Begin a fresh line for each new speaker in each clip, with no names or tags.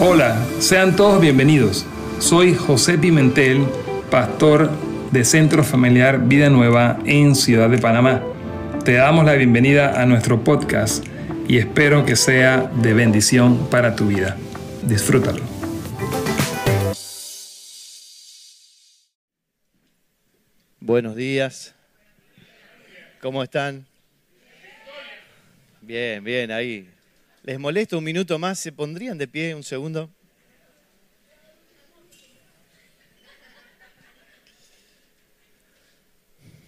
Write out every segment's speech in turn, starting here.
Hola, sean todos bienvenidos. Soy José Pimentel, pastor de Centro Familiar Vida Nueva en Ciudad de Panamá. Te damos la bienvenida a nuestro podcast y espero que sea de bendición para tu vida. Disfrútalo.
Buenos días. ¿Cómo están? Bien, bien, ahí. ¿Les molesta un minuto más? ¿Se pondrían de pie un segundo?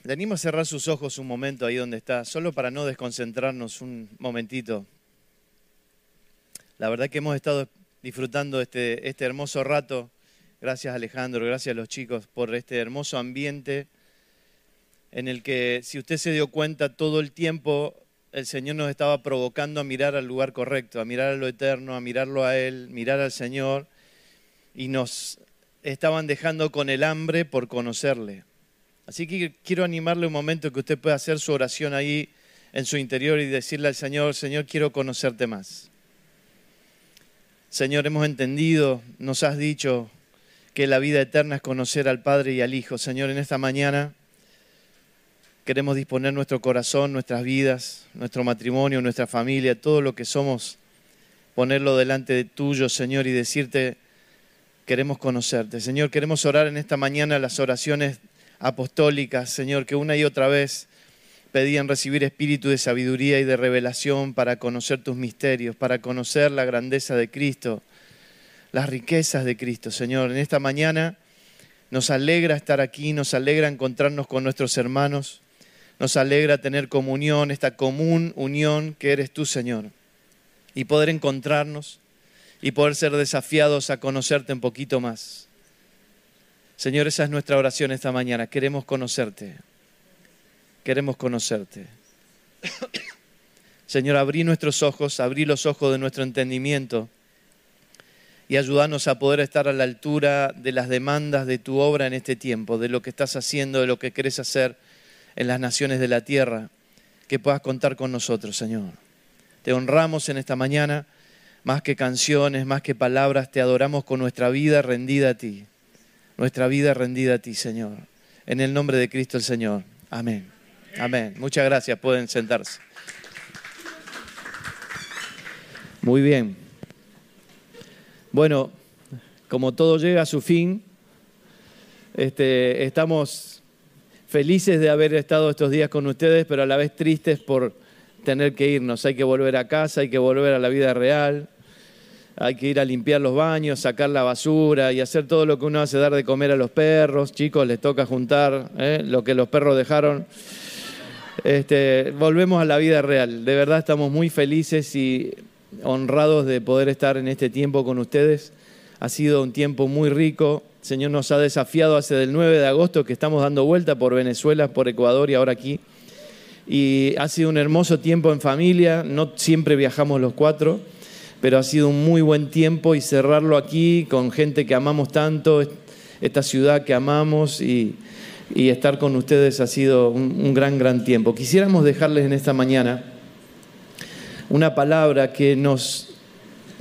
Le animo a cerrar sus ojos un momento ahí donde está, solo para no desconcentrarnos un momentito. La verdad que hemos estado disfrutando este, este hermoso rato. Gracias Alejandro, gracias a los chicos por este hermoso ambiente en el que, si usted se dio cuenta, todo el tiempo el Señor nos estaba provocando a mirar al lugar correcto, a mirar a lo eterno, a mirarlo a Él, mirar al Señor, y nos estaban dejando con el hambre por conocerle. Así que quiero animarle un momento que usted pueda hacer su oración ahí en su interior y decirle al Señor, Señor, quiero conocerte más. Señor, hemos entendido, nos has dicho que la vida eterna es conocer al Padre y al Hijo. Señor, en esta mañana Queremos disponer nuestro corazón, nuestras vidas, nuestro matrimonio, nuestra familia, todo lo que somos, ponerlo delante de tuyo, Señor, y decirte, queremos conocerte. Señor, queremos orar en esta mañana las oraciones apostólicas, Señor, que una y otra vez pedían recibir espíritu de sabiduría y de revelación para conocer tus misterios, para conocer la grandeza de Cristo, las riquezas de Cristo, Señor. En esta mañana nos alegra estar aquí, nos alegra encontrarnos con nuestros hermanos. Nos alegra tener comunión, esta común unión que eres tú, Señor, y poder encontrarnos y poder ser desafiados a conocerte un poquito más. Señor, esa es nuestra oración esta mañana. Queremos conocerte. Queremos conocerte. Señor, abrí nuestros ojos, abrí los ojos de nuestro entendimiento y ayúdanos a poder estar a la altura de las demandas de tu obra en este tiempo, de lo que estás haciendo, de lo que querés hacer en las naciones de la tierra, que puedas contar con nosotros, Señor. Te honramos en esta mañana, más que canciones, más que palabras, te adoramos con nuestra vida rendida a ti, nuestra vida rendida a ti, Señor. En el nombre de Cristo el Señor. Amén. Amén. Muchas gracias, pueden sentarse. Muy bien. Bueno, como todo llega a su fin, este, estamos felices de haber estado estos días con ustedes, pero a la vez tristes por tener que irnos. Hay que volver a casa, hay que volver a la vida real, hay que ir a limpiar los baños, sacar la basura y hacer todo lo que uno hace, dar de comer a los perros. Chicos, les toca juntar ¿eh? lo que los perros dejaron. Este, volvemos a la vida real. De verdad estamos muy felices y honrados de poder estar en este tiempo con ustedes. Ha sido un tiempo muy rico, Señor nos ha desafiado hace del 9 de agosto que estamos dando vuelta por Venezuela, por Ecuador y ahora aquí. Y ha sido un hermoso tiempo en familia, no siempre viajamos los cuatro, pero ha sido un muy buen tiempo y cerrarlo aquí con gente que amamos tanto, esta ciudad que amamos y, estar con ustedes ha sido un, un gran, gran tiempo. Quisiéramos dejarles en esta mañana una palabra que nos,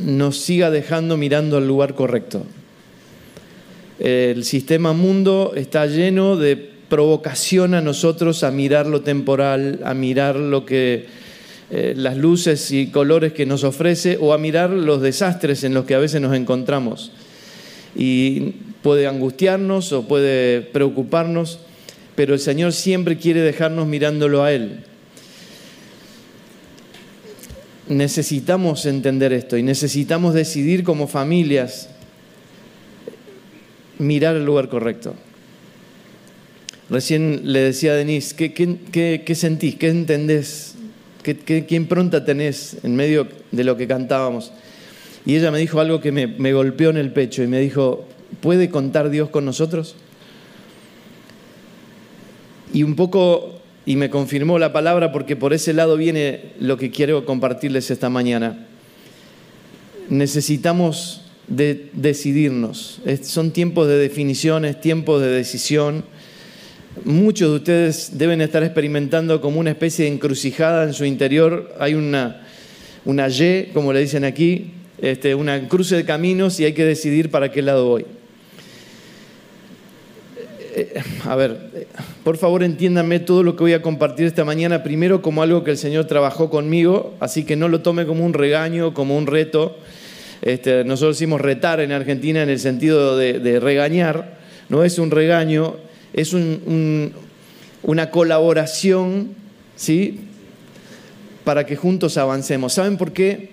nos siga dejando mirando al lugar correcto. El sistema mundo está lleno de provocación a nosotros a mirar lo temporal, a mirar lo que eh, las luces y colores que nos ofrece o a mirar los desastres en los que a veces nos encontramos. Y puede angustiarnos o puede preocuparnos, pero el Señor siempre quiere dejarnos mirándolo a Él. Necesitamos entender esto y necesitamos decidir como familias mirar el lugar correcto. Recién le decía a Denise, ¿qué, sentís? ¿Qué entendés? ¿Qué, qué, impronta tenés en medio de lo que cantábamos? Y ella me dijo algo que me golpeó en el pecho y me dijo, ¿puede contar Dios con nosotros? Y un poco, y me confirmó la palabra porque por ese lado viene lo que quiero compartirles esta mañana. Necesitamos de decidirnos. Son tiempos de definiciones, tiempos de decisión. Muchos de ustedes deben estar experimentando como una especie de encrucijada en su interior. Hay una, una Y, como le dicen aquí, este, una cruce de caminos y hay que decidir para qué lado voy. Eh, a ver, por favor entiéndanme todo lo que voy a compartir esta mañana primero como algo que el Señor trabajó conmigo, así que no lo tome como un regaño, como un reto. Este, nosotros decimos retar en Argentina en el sentido de, regañar, no es un regaño, es una colaboración, ¿sí? Para que juntos avancemos. ¿Saben por qué?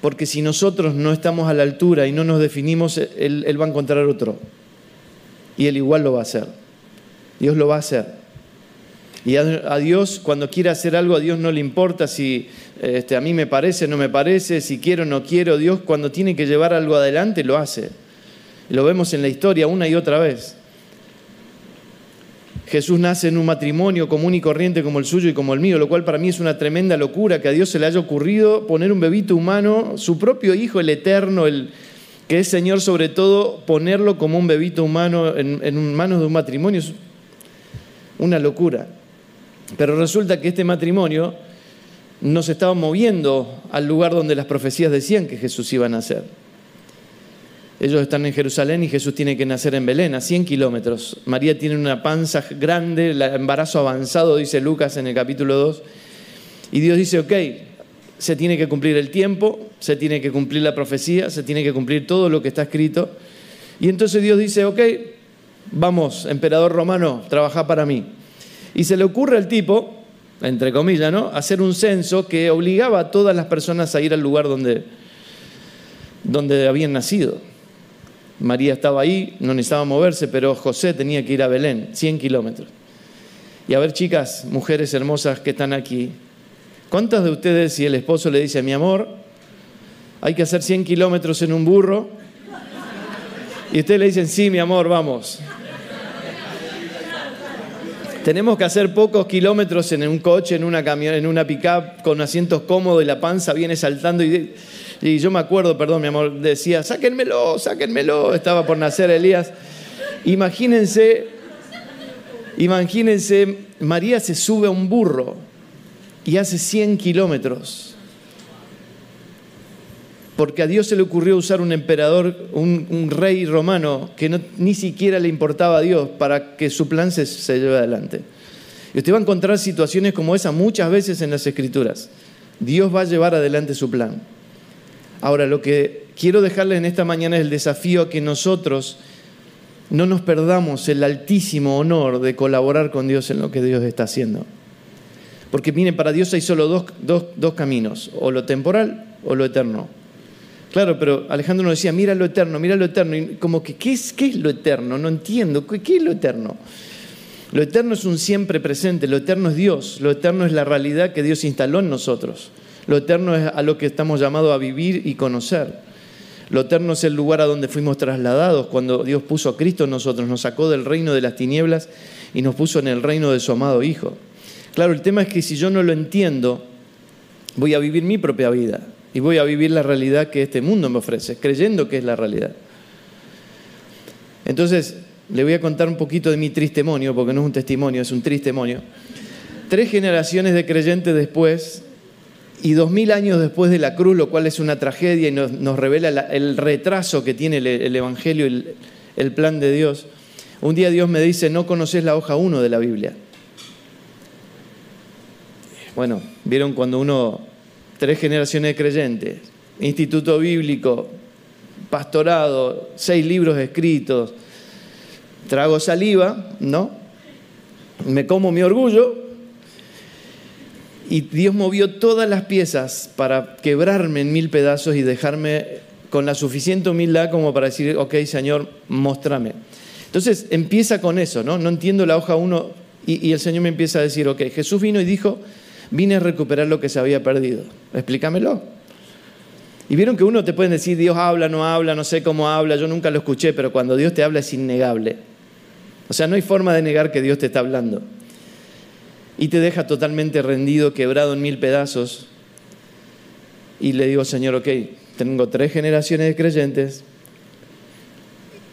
Porque si nosotros no estamos a la altura y no nos definimos, él va a encontrar otro. Y él igual lo va a hacer. Dios lo va a hacer. Y a, Dios, cuando quiere hacer algo, a Dios no le importa si este, a mí me parece, no me parece, si quiero no quiero. Dios, cuando tiene que llevar algo adelante, lo hace. Lo vemos en la historia una y otra vez. Jesús nace en un matrimonio común y corriente como el suyo y como el mío, lo cual para mí es una tremenda locura que a Dios se le haya ocurrido poner un bebito humano, su propio Hijo, el Eterno, el, que es Señor sobre todo, ponerlo como un bebito humano en, manos de un matrimonio. Una locura. Pero resulta que este matrimonio no se estaba moviendo al lugar donde las profecías decían que Jesús iba a nacer. Ellos están en Jerusalén y Jesús tiene que nacer en Belén, a 100 kilómetros. María tiene una panza grande, el embarazo avanzado, dice Lucas en el capítulo 2. Y Dios dice, ok, se tiene que cumplir el tiempo, se tiene que cumplir la profecía, se tiene que cumplir todo lo que está escrito. Y entonces Dios dice, ok, vamos, emperador romano, trabaja para mí. Y se le ocurre al tipo, entre comillas, ¿no? hacer un censo que obligaba a todas las personas a ir al lugar donde, donde habían nacido. María estaba ahí, no necesitaba moverse, pero José tenía que ir a Belén, 100 kilómetros. Y a ver, chicas, mujeres hermosas que están aquí, ¿cuántas de ustedes, si el esposo le dice, mi amor, hay que hacer 100 kilómetros en un burro? Y ustedes le dicen, sí, mi amor, vamos. Tenemos que hacer pocos kilómetros en un coche, en una camión, en una pickup con asientos cómodos y la panza viene saltando y, y yo me acuerdo, perdón, mi amor, decía, sáquenmelo, sáquenmelo, estaba por nacer Elías. Imagínense, imagínense, María se sube a un burro y hace 100 kilómetros porque a Dios se le ocurrió usar un emperador, un, rey romano que ni siquiera le importaba a Dios para que su plan se, lleve adelante. Y usted va a encontrar situaciones como esa muchas veces en las escrituras. Dios va a llevar adelante su plan. Ahora, lo que quiero dejarles en esta mañana es el desafío a que nosotros no nos perdamos el altísimo honor de colaborar con Dios en lo que Dios está haciendo. Porque miren, para Dios hay solo dos, dos caminos, o lo temporal o lo eterno. Claro, pero Alejandro nos decía, mira lo eterno, mira lo eterno. Y como que, ¿qué es, qué es lo eterno? No entiendo. ¿Qué, es lo eterno? Lo eterno es un siempre presente, lo eterno es Dios, lo eterno es la realidad que Dios instaló en nosotros. Lo eterno es a lo que estamos llamados a vivir y conocer. Lo eterno es el lugar a donde fuimos trasladados cuando Dios puso a Cristo en nosotros, nos sacó del reino de las tinieblas y nos puso en el reino de su amado Hijo. Claro, el tema es que si yo no lo entiendo, voy a vivir mi propia vida y voy a vivir la realidad que este mundo me ofrece, creyendo que es la realidad. Entonces, le voy a contar un poquito de mi testimonio, porque no es un testimonio, es un testimonio. Tres generaciones de creyentes después y dos mil años después de la cruz, lo cual es una tragedia y nos, revela el retraso que tiene el, Evangelio, el, el plan de Dios. Un día Dios me dice, no conoces la hoja 1 de la Biblia. Bueno, vieron cuando uno tres generaciones de creyentes, instituto bíblico, pastorado, seis libros escritos, trago saliva, ¿no? Me como mi orgullo y Dios movió todas las piezas para quebrarme en mil pedazos y dejarme con la suficiente humildad como para decir, ok, Señor, muéstrame. Entonces empieza con eso, ¿no? No entiendo la hoja uno y, y el Señor me empieza a decir, ok, Jesús vino y dijo, vine a recuperar lo que se había perdido. Explícamelo. Y vieron que uno te puede decir, Dios habla, no habla, no sé cómo habla, yo nunca lo escuché, pero cuando Dios te habla es innegable. O sea, no hay forma de negar que Dios te está hablando. Y te deja totalmente rendido, quebrado en mil pedazos. Y le digo, Señor, ok, tengo tres generaciones de creyentes,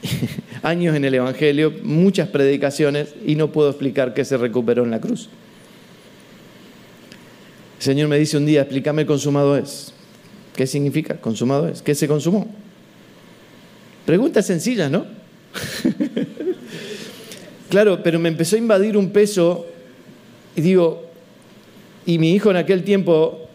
años en el Evangelio, muchas predicaciones, y no puedo explicar qué se recuperó en la cruz. El Señor me dice un día, explícame consumado es. ¿Qué significa? Consumado es. ¿Qué se consumó? Pregunta sencilla, ¿no? claro, pero me empezó a invadir un peso y digo, y mi hijo en aquel tiempo,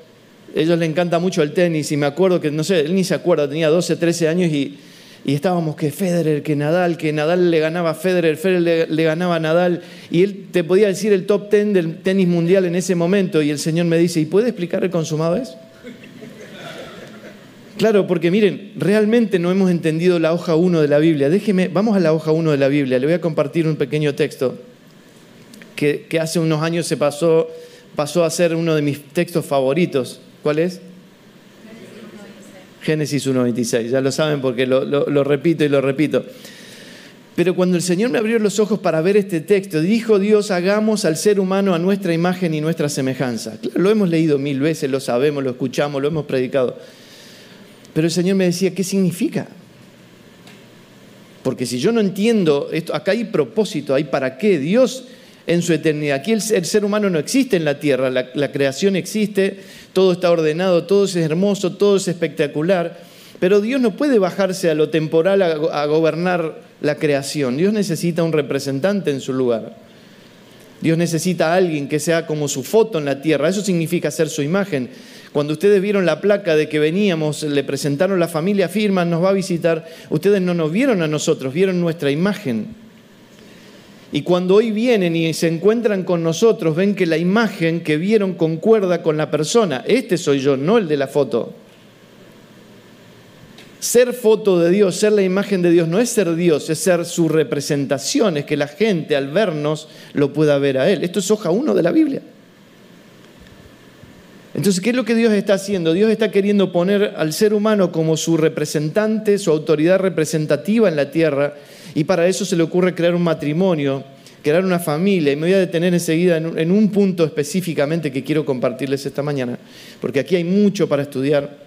ellos le encanta mucho el tenis y me acuerdo que, no sé, él ni se acuerda, tenía 12, 13 años y, estábamos que Federer, que Nadal, que Nadal le ganaba a Federer, Federer le, ganaba a Nadal y él te podía decir el top 10 del tenis mundial en ese momento y el Señor me dice, ¿y puede explicar el consumado es? Claro, porque miren, realmente no hemos entendido la hoja 1 de la Biblia. Déjeme, vamos a la hoja 1 de la Biblia. Le voy a compartir un pequeño texto que, hace unos años se pasó, pasó a ser uno de mis textos favoritos. ¿Cuál es? Génesis 1.26. Ya lo saben porque lo, repito y lo repito. Pero cuando el Señor me abrió los ojos para ver este texto, dijo Dios, hagamos al ser humano a nuestra imagen y nuestra semejanza. lo hemos leído mil veces, lo sabemos, lo escuchamos, lo hemos predicado. Pero el Señor me decía, ¿qué significa? Porque si yo no entiendo esto, acá hay propósito, hay para qué. Dios en su eternidad. Aquí el, ser humano no existe en la tierra, la, creación existe, todo está ordenado, todo es hermoso, todo es espectacular. Pero Dios no puede bajarse a lo temporal a gobernar la creación. Dios necesita un representante en su lugar. Dios necesita a alguien que sea como su foto en la tierra. Eso significa ser su imagen. Cuando ustedes vieron la placa de que veníamos, le presentaron la familia firma, nos va a visitar, ustedes no nos vieron a nosotros, vieron nuestra imagen. Y cuando hoy vienen y se encuentran con nosotros, ven que la imagen que vieron concuerda con la persona. Este soy yo, no el de la foto. Ser foto de Dios, ser la imagen de Dios, no es ser Dios, es ser su representación, es que la gente al vernos lo pueda ver a Él. Esto es hoja 1 de la Biblia. Entonces, ¿qué es lo que Dios está haciendo? Dios está queriendo poner al ser humano como su representante, su autoridad representativa en la tierra, y para eso se le ocurre crear un matrimonio, crear una familia, y me voy a detener enseguida en un punto específicamente que quiero compartirles esta mañana, porque aquí hay mucho para estudiar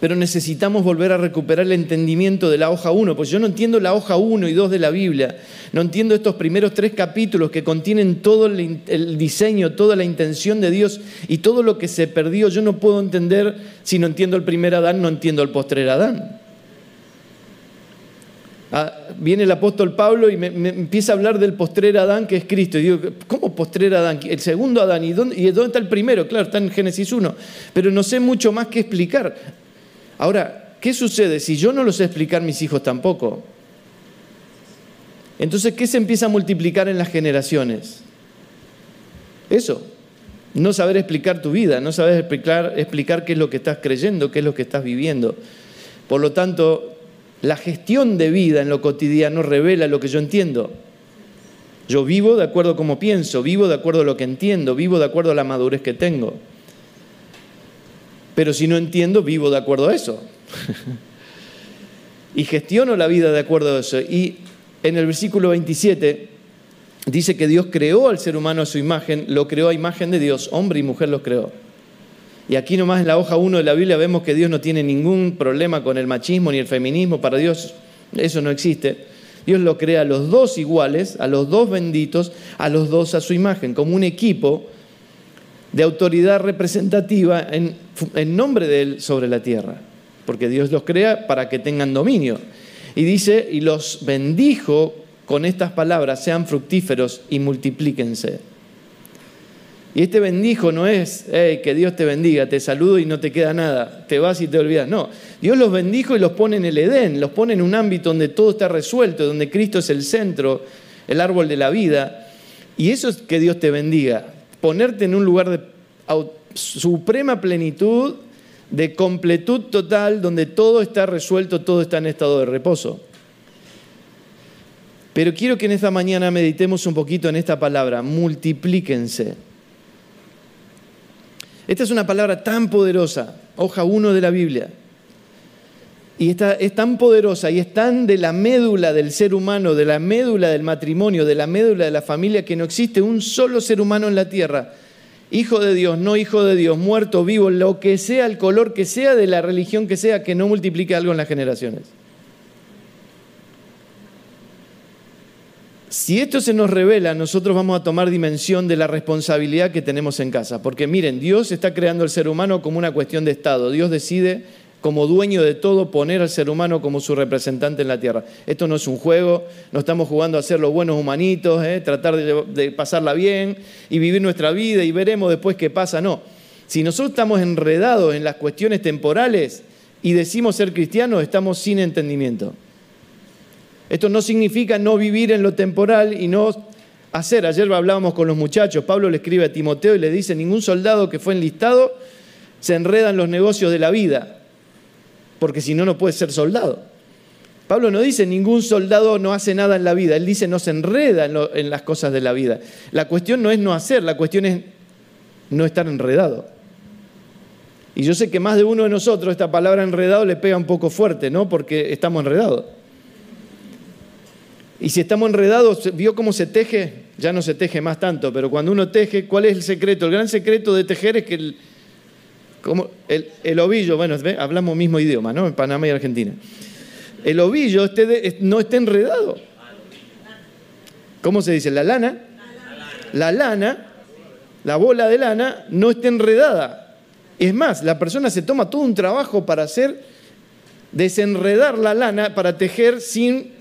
pero necesitamos volver a recuperar el entendimiento de la hoja 1, pues yo no entiendo la hoja 1 y 2 de la Biblia, no entiendo estos primeros tres capítulos que contienen todo el diseño, toda la intención de Dios y todo lo que se perdió. Yo no puedo entender, si no entiendo el primer Adán, no entiendo el postrer Adán. Ah, viene el apóstol Pablo y me, empieza a hablar del postrer Adán que es Cristo. Y digo, ¿cómo postrer Adán? El segundo Adán. ¿Y dónde, ¿Y está el primero? Claro, está en Génesis 1. Pero no sé mucho más que explicar. Ahora, ¿qué sucede si yo no lo sé explicar mis hijos tampoco? Entonces, ¿qué se empieza a multiplicar en las generaciones? Eso, no saber explicar tu vida, no saber explicar, explicar qué es lo que estás creyendo, qué es lo que estás viviendo. Por lo tanto, la gestión de vida en lo cotidiano revela lo que yo entiendo. Yo vivo de acuerdo a cómo pienso, vivo de acuerdo a lo que entiendo, vivo de acuerdo a la madurez que tengo. Pero si no entiendo, vivo de acuerdo a eso. y gestiono la vida de acuerdo a eso. Y en el versículo 27 dice que Dios creó al ser humano a su imagen, lo creó a imagen de Dios, hombre y mujer los creó. Y aquí nomás en la hoja 1 de la Biblia vemos que Dios no tiene ningún problema con el machismo ni el feminismo, para Dios eso no existe. Dios lo crea a los dos iguales, a los dos benditos, a los dos a su imagen, como un equipo de autoridad representativa en, nombre de Él sobre la tierra, porque Dios los crea para que tengan dominio. Y dice, y los bendijo con estas palabras, sean fructíferos y multiplíquense. Y este bendijo no es, que Dios te bendiga, te saludo y no te queda nada, te vas y te olvidas. No, Dios los bendijo y los pone en el Edén, los pone en un ámbito donde todo está resuelto, donde Cristo es el centro, el árbol de la vida. Y eso es que Dios te bendiga ponerte en un lugar de suprema plenitud, de completud total, donde todo está resuelto, todo está en estado de reposo. Pero quiero que en esta mañana meditemos un poquito en esta palabra, multiplíquense. Esta es una palabra tan poderosa, hoja 1 de la Biblia. Y es tan poderosa y es tan de la médula del ser humano, de la médula del matrimonio, de la médula de la familia, que no existe un solo ser humano en la tierra, hijo de Dios, no hijo de Dios, muerto, vivo, lo que sea, el color que sea, de la religión que sea, que no multiplique algo en las generaciones. Si esto se nos revela, nosotros vamos a tomar dimensión de la responsabilidad que tenemos en casa. Porque miren, Dios está creando al ser humano como una cuestión de Estado. Dios decide como dueño de todo poner al ser humano como su representante en la tierra. Esto no es un juego, no estamos jugando a ser los buenos humanitos, ¿eh? tratar de, de pasarla bien y vivir nuestra vida y veremos después qué pasa. No, si nosotros estamos enredados en las cuestiones temporales y decimos ser cristianos, estamos sin entendimiento. Esto no significa no vivir en lo temporal y no hacer. Ayer hablábamos con los muchachos, Pablo le escribe a Timoteo y le dice, ningún soldado que fue enlistado se enreda en los negocios de la vida, porque si no, no puede ser soldado. Pablo no dice ningún soldado no hace nada en la vida, él dice no se enreda en, las cosas de la vida. La cuestión no es no hacer, la cuestión es no estar enredado. Y yo sé que más de uno de nosotros esta palabra enredado le pega un poco fuerte, ¿no? Porque estamos enredados. Y si estamos enredados, ¿vio cómo se teje? Ya no se teje más tanto, pero cuando uno teje, ¿cuál es el secreto? El gran secreto de tejer es que el, como el, ovillo, bueno, hablamos mismo idioma, ¿no? En Panamá y Argentina. El ovillo no esté enredado. ¿Cómo se dice? La lana. La lana, la bola de lana, no esté enredada. Es más, la persona se toma todo un trabajo para hacer, desenredar la lana, para tejer sin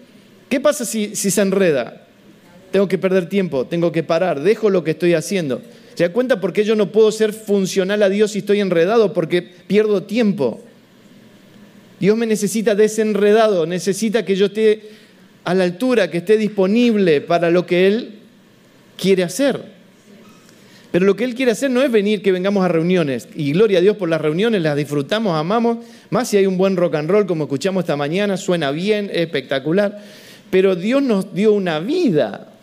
¿Qué pasa si, se enreda? Tengo que perder tiempo, tengo que parar, dejo lo que estoy haciendo. ¿Se da cuenta por qué yo no puedo ser funcional a Dios si estoy enredado? Porque pierdo tiempo. Dios me necesita desenredado, necesita que yo esté a la altura, que esté disponible para lo que Él quiere hacer. Pero lo que Él quiere hacer no es venir que vengamos a reuniones. Y gloria a Dios por las reuniones, las disfrutamos, amamos. Más si hay un buen rock and roll como escuchamos esta mañana, suena bien, es espectacular. Pero Dios nos dio una vida.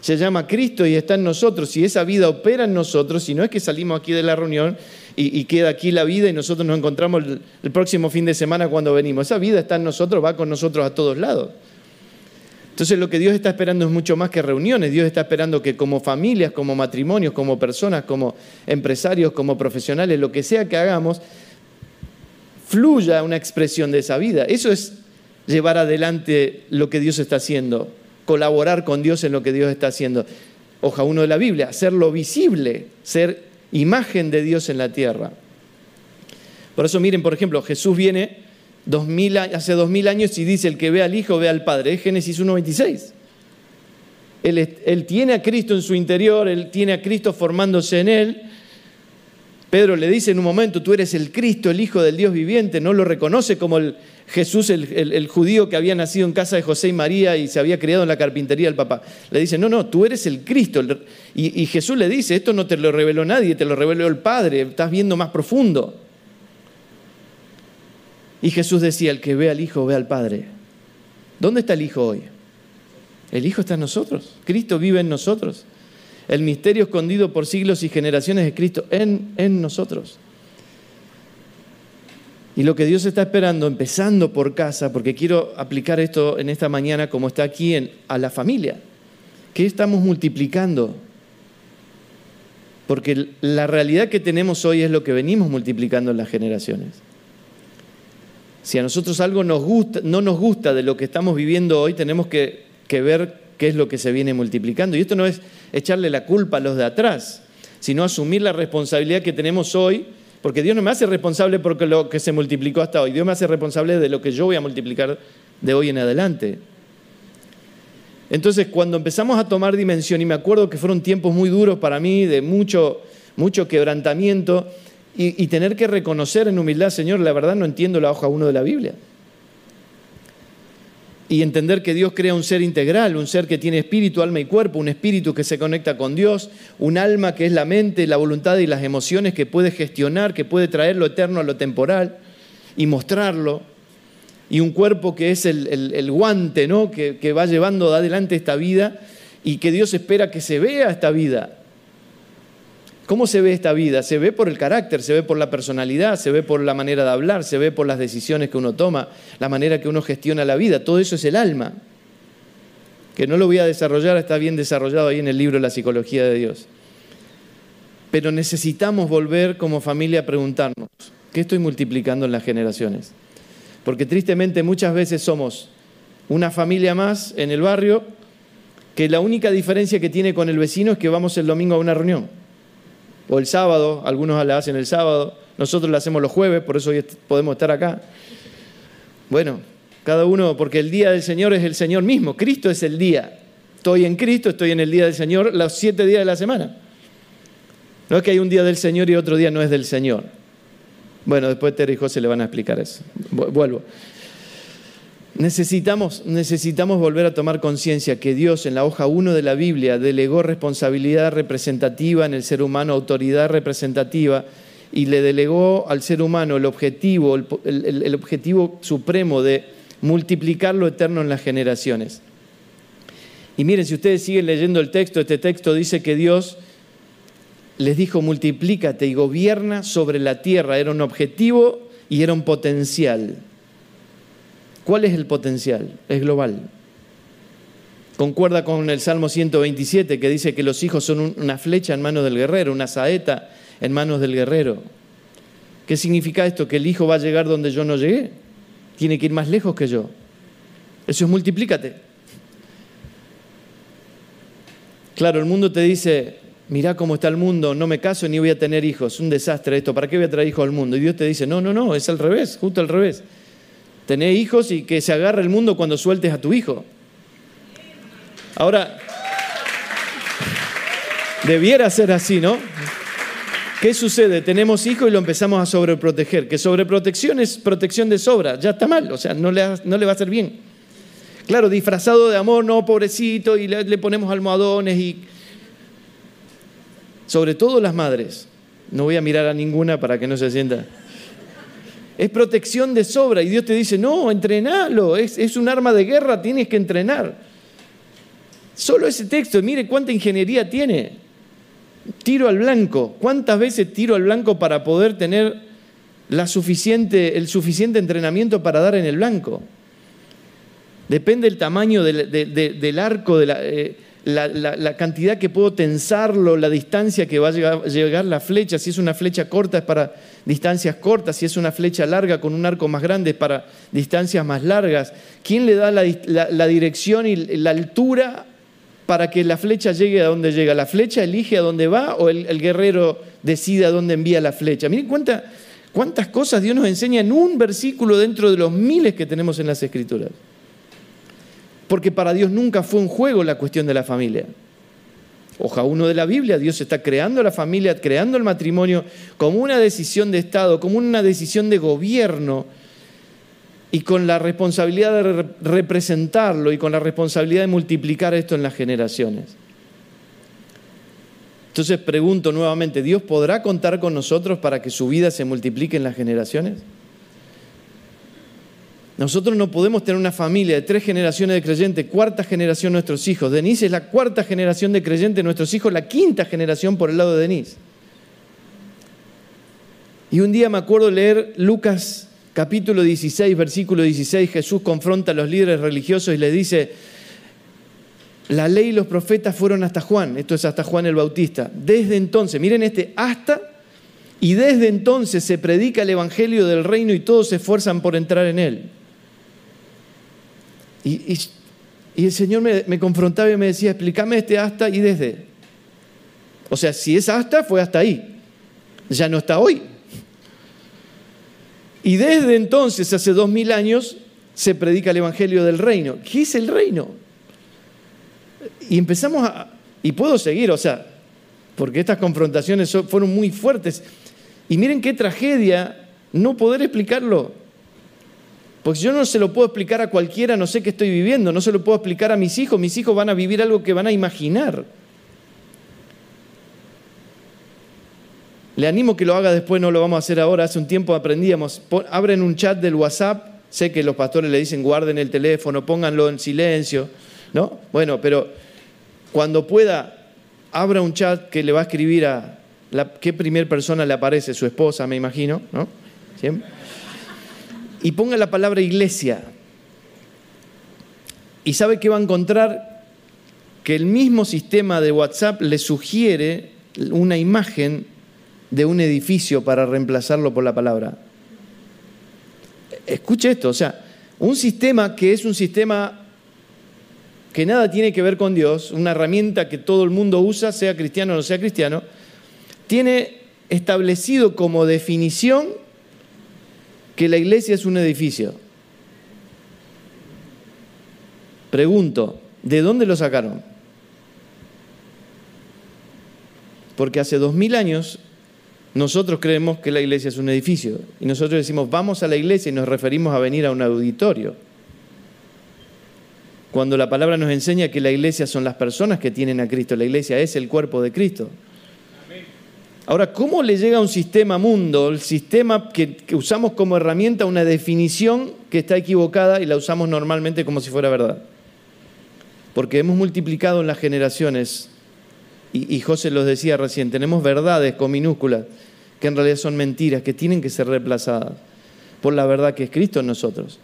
Se llama Cristo y está en nosotros. Y esa vida opera en nosotros, si no es que salimos aquí de la reunión y, queda aquí la vida y nosotros nos encontramos el próximo fin de semana cuando venimos. Esa vida está en nosotros, va con nosotros a todos lados. Entonces lo que Dios está esperando es mucho más que reuniones. Dios está esperando que como familias, como matrimonios, como personas, como empresarios, como profesionales, lo que sea que hagamos, fluya una expresión de esa vida. Eso es llevar adelante lo que Dios está haciendo, colaborar con Dios en lo que Dios está haciendo. Hoja uno de la Biblia, hacerlo visible, ser imagen de Dios en la tierra. Por eso miren, por ejemplo, Jesús viene hace dos mil años y dice, el que ve al Hijo ve al Padre. Es Génesis 1.26. Él, él tiene a Cristo en su interior, él tiene a Cristo formándose en él. Pedro le dice en un momento, tú eres el Cristo, el Hijo del Dios viviente. No lo reconoce como el Jesús, el, judío que había nacido en casa de José y María y se había criado en la carpintería del papá. Le dice, no, no, tú eres el Cristo. Y, Jesús le dice, esto no te lo reveló nadie, te lo reveló el Padre, estás viendo más profundo. Y Jesús decía, el que ve al Hijo ve al Padre. ¿Dónde está el Hijo hoy? El Hijo está en nosotros. Cristo vive en nosotros. El misterio escondido por siglos y generaciones de Cristo en nosotros. Y lo que Dios está esperando, empezando por casa, porque quiero aplicar esto en esta mañana como está aquí en, a la familia. ¿Qué estamos multiplicando? Porque la realidad que tenemos hoy es lo que venimos multiplicando en las generaciones. Si a nosotros algo nos gusta, no nos gusta de lo que estamos viviendo hoy, tenemos que, ver qué es lo que se viene multiplicando. Y esto no es echarle la culpa a los de atrás, sino asumir la responsabilidad que tenemos hoy, porque Dios no me hace responsable por lo que se multiplicó hasta hoy, Dios me hace responsable de lo que yo voy a multiplicar de hoy en adelante. Entonces, cuando empezamos a tomar dimensión, y me acuerdo que fueron tiempos muy duros para mí, de mucho, mucho quebrantamiento, y, tener que reconocer en humildad, Señor, la verdad no entiendo la hoja 1 de la Biblia. Y entender que Dios crea un ser integral, un ser que tiene espíritu, alma y cuerpo, un espíritu que se conecta con Dios, un alma que es la mente, la voluntad y las emociones que puede gestionar, que puede traer lo eterno a lo temporal y mostrarlo, y un cuerpo que es el, guante ¿no? que, que va llevando adelante esta vida y que Dios espera que se vea esta vida ¿Cómo se ve esta vida? Se ve por el carácter, se ve por la personalidad, se ve por la manera de hablar, se ve por las decisiones que uno toma, la manera que uno gestiona la vida. Todo eso es el alma. Que no lo voy a desarrollar, está bien desarrollado ahí en el libro La psicología de Dios. Pero necesitamos volver como familia a preguntarnos, ¿qué estoy multiplicando en las generaciones? Porque tristemente muchas veces somos una familia más en el barrio que la única diferencia que tiene con el vecino es que vamos el domingo a una reunión. O el sábado, algunos la hacen el sábado, nosotros la hacemos los jueves, por eso hoy podemos estar acá. Bueno, cada uno, porque el día del Señor es el Señor mismo, Cristo es el día. Estoy en Cristo, estoy en el día del Señor los siete días de la semana. No es que hay un día del Señor y otro día no es del Señor. Bueno, después Terry y José le van a explicar eso. Vuelvo. Necesitamos, necesitamos volver a tomar conciencia que Dios en la hoja 1 de la Biblia delegó responsabilidad representativa en el ser humano, autoridad representativa, y le delegó al ser humano el objetivo, el objetivo supremo de multiplicar lo eterno en las generaciones. Y miren, si ustedes siguen leyendo el texto, este texto dice que Dios les dijo, multiplícate y gobierna sobre la tierra. Era un objetivo y era un potencial. ¿Cuál es el potencial? Es global. Concuerda con el Salmo 127 que dice que los hijos son una flecha en manos del guerrero, una saeta en manos del guerrero. ¿Qué significa esto? Que el hijo va a llegar donde yo no llegué. Tiene que ir más lejos que yo. Eso es multiplícate. Claro, el mundo te dice, mirá cómo está el mundo, no me caso ni voy a tener hijos, un desastre esto, ¿para qué voy a traer hijos al mundo? Y Dios te dice, no, no, no, es al revés, justo al revés. Tener hijos y que se agarre el mundo cuando sueltes a tu hijo. Ahora, debiera ser así, ¿no? ¿Qué sucede? Tenemos hijos y lo empezamos a sobreproteger. Que sobreprotección es protección de sobra, ya está mal, o sea, no le, no le va a hacer bien. Claro, disfrazado de amor, no, pobrecito, y le, le ponemos almohadones y... Sobre todo las madres. No voy a mirar a ninguna para que no se sienta. Es protección de sobra y Dios te dice, no, entrenalo, es, es un arma de guerra, tienes que entrenar. Solo ese texto, mire cuánta ingeniería tiene. Tiro al blanco. ¿Cuántas veces tiro al blanco para poder tener la suficiente, el suficiente entrenamiento para dar en el blanco? Depende del tamaño del, arco, de eh, la, cantidad que puedo tensarlo, la distancia que va a llegar, la flecha. Si es una flecha corta es para distancias cortas, si es una flecha larga con un arco más grande es para distancias más largas. ¿Quién le da la, dirección y la altura para que la flecha llegue a donde llega? ¿La flecha elige a dónde va o el, guerrero decide a dónde envía la flecha? Miren cuántas cosas Dios nos enseña en un versículo dentro de los miles que tenemos en las Escrituras porque para Dios nunca fue un juego la cuestión de la familia. Hoja uno de la Biblia, Dios está creando la familia, creando el matrimonio como una decisión de Estado, como una decisión de gobierno y con la responsabilidad de representarlo y con la responsabilidad de multiplicar esto en las generaciones. Entonces pregunto nuevamente, ¿Dios podrá contar con nosotros para que su vida se multiplique en las generaciones? Nosotros no podemos tener una familia de tres generaciones de creyentes, cuarta generación nuestros hijos. Denise es la cuarta generación de creyentes, nuestros hijos la quinta generación por el lado de Denise. Y un día me acuerdo leer Lucas capítulo 16, versículo 16, Jesús confronta a los líderes religiosos y les dice, la ley y los profetas fueron hasta Juan, esto es hasta Juan el Bautista. Desde entonces, miren este, hasta, y desde entonces se predica el Evangelio del reino y todos se esfuerzan por entrar en él. Y, el Señor me, confrontaba y me decía, explícame este hasta y desde. O sea, si es hasta, fue hasta ahí. Ya no está hoy. Y desde entonces, hace dos mil años, se predica el Evangelio del reino. ¿Qué es el reino? Y empezamos a... Y puedo seguir, o sea, porque estas confrontaciones fueron muy fuertes. Y miren qué tragedia no poder explicarlo. Porque yo no se lo puedo explicar a cualquiera, no sé qué estoy viviendo, no se lo puedo explicar a mis hijos, mis hijos van a vivir algo que van a imaginar. Le animo que lo haga después, no lo vamos a hacer ahora, hace un tiempo aprendíamos, abren un chat del WhatsApp, sé que los pastores le dicen guarden el teléfono, pónganlo en silencio, ¿no? Bueno, pero cuando pueda, abra un chat que le va a escribir a qué primer persona le aparece, su esposa, me imagino, ¿no? ¿Siempre? Y ponga la palabra iglesia. Y sabe que va a encontrar que el mismo sistema de WhatsApp le sugiere una imagen de un edificio para reemplazarlo por la palabra. Escuche esto, o sea, un sistema que es un sistema que nada tiene que ver con Dios, una herramienta que todo el mundo usa, sea cristiano o no sea cristiano, tiene establecido como definición que la iglesia es un edificio. Pregunto, ¿de dónde lo sacaron? Porque hace dos mil años nosotros creemos que la iglesia es un edificio y nosotros decimos vamos a la iglesia y nos referimos a venir a un auditorio. Cuando la palabra nos enseña que la iglesia son las personas que tienen a Cristo, la iglesia es el cuerpo de Cristo. Ahora, ¿cómo le llega a un sistema mundo, el sistema que, usamos como herramienta, una definición que está equivocada y la usamos normalmente como si fuera verdad? Porque hemos multiplicado en las generaciones y, José los decía recién, tenemos verdades con minúsculas que en realidad son mentiras, que tienen que ser reemplazadas por la verdad que es Cristo en nosotros.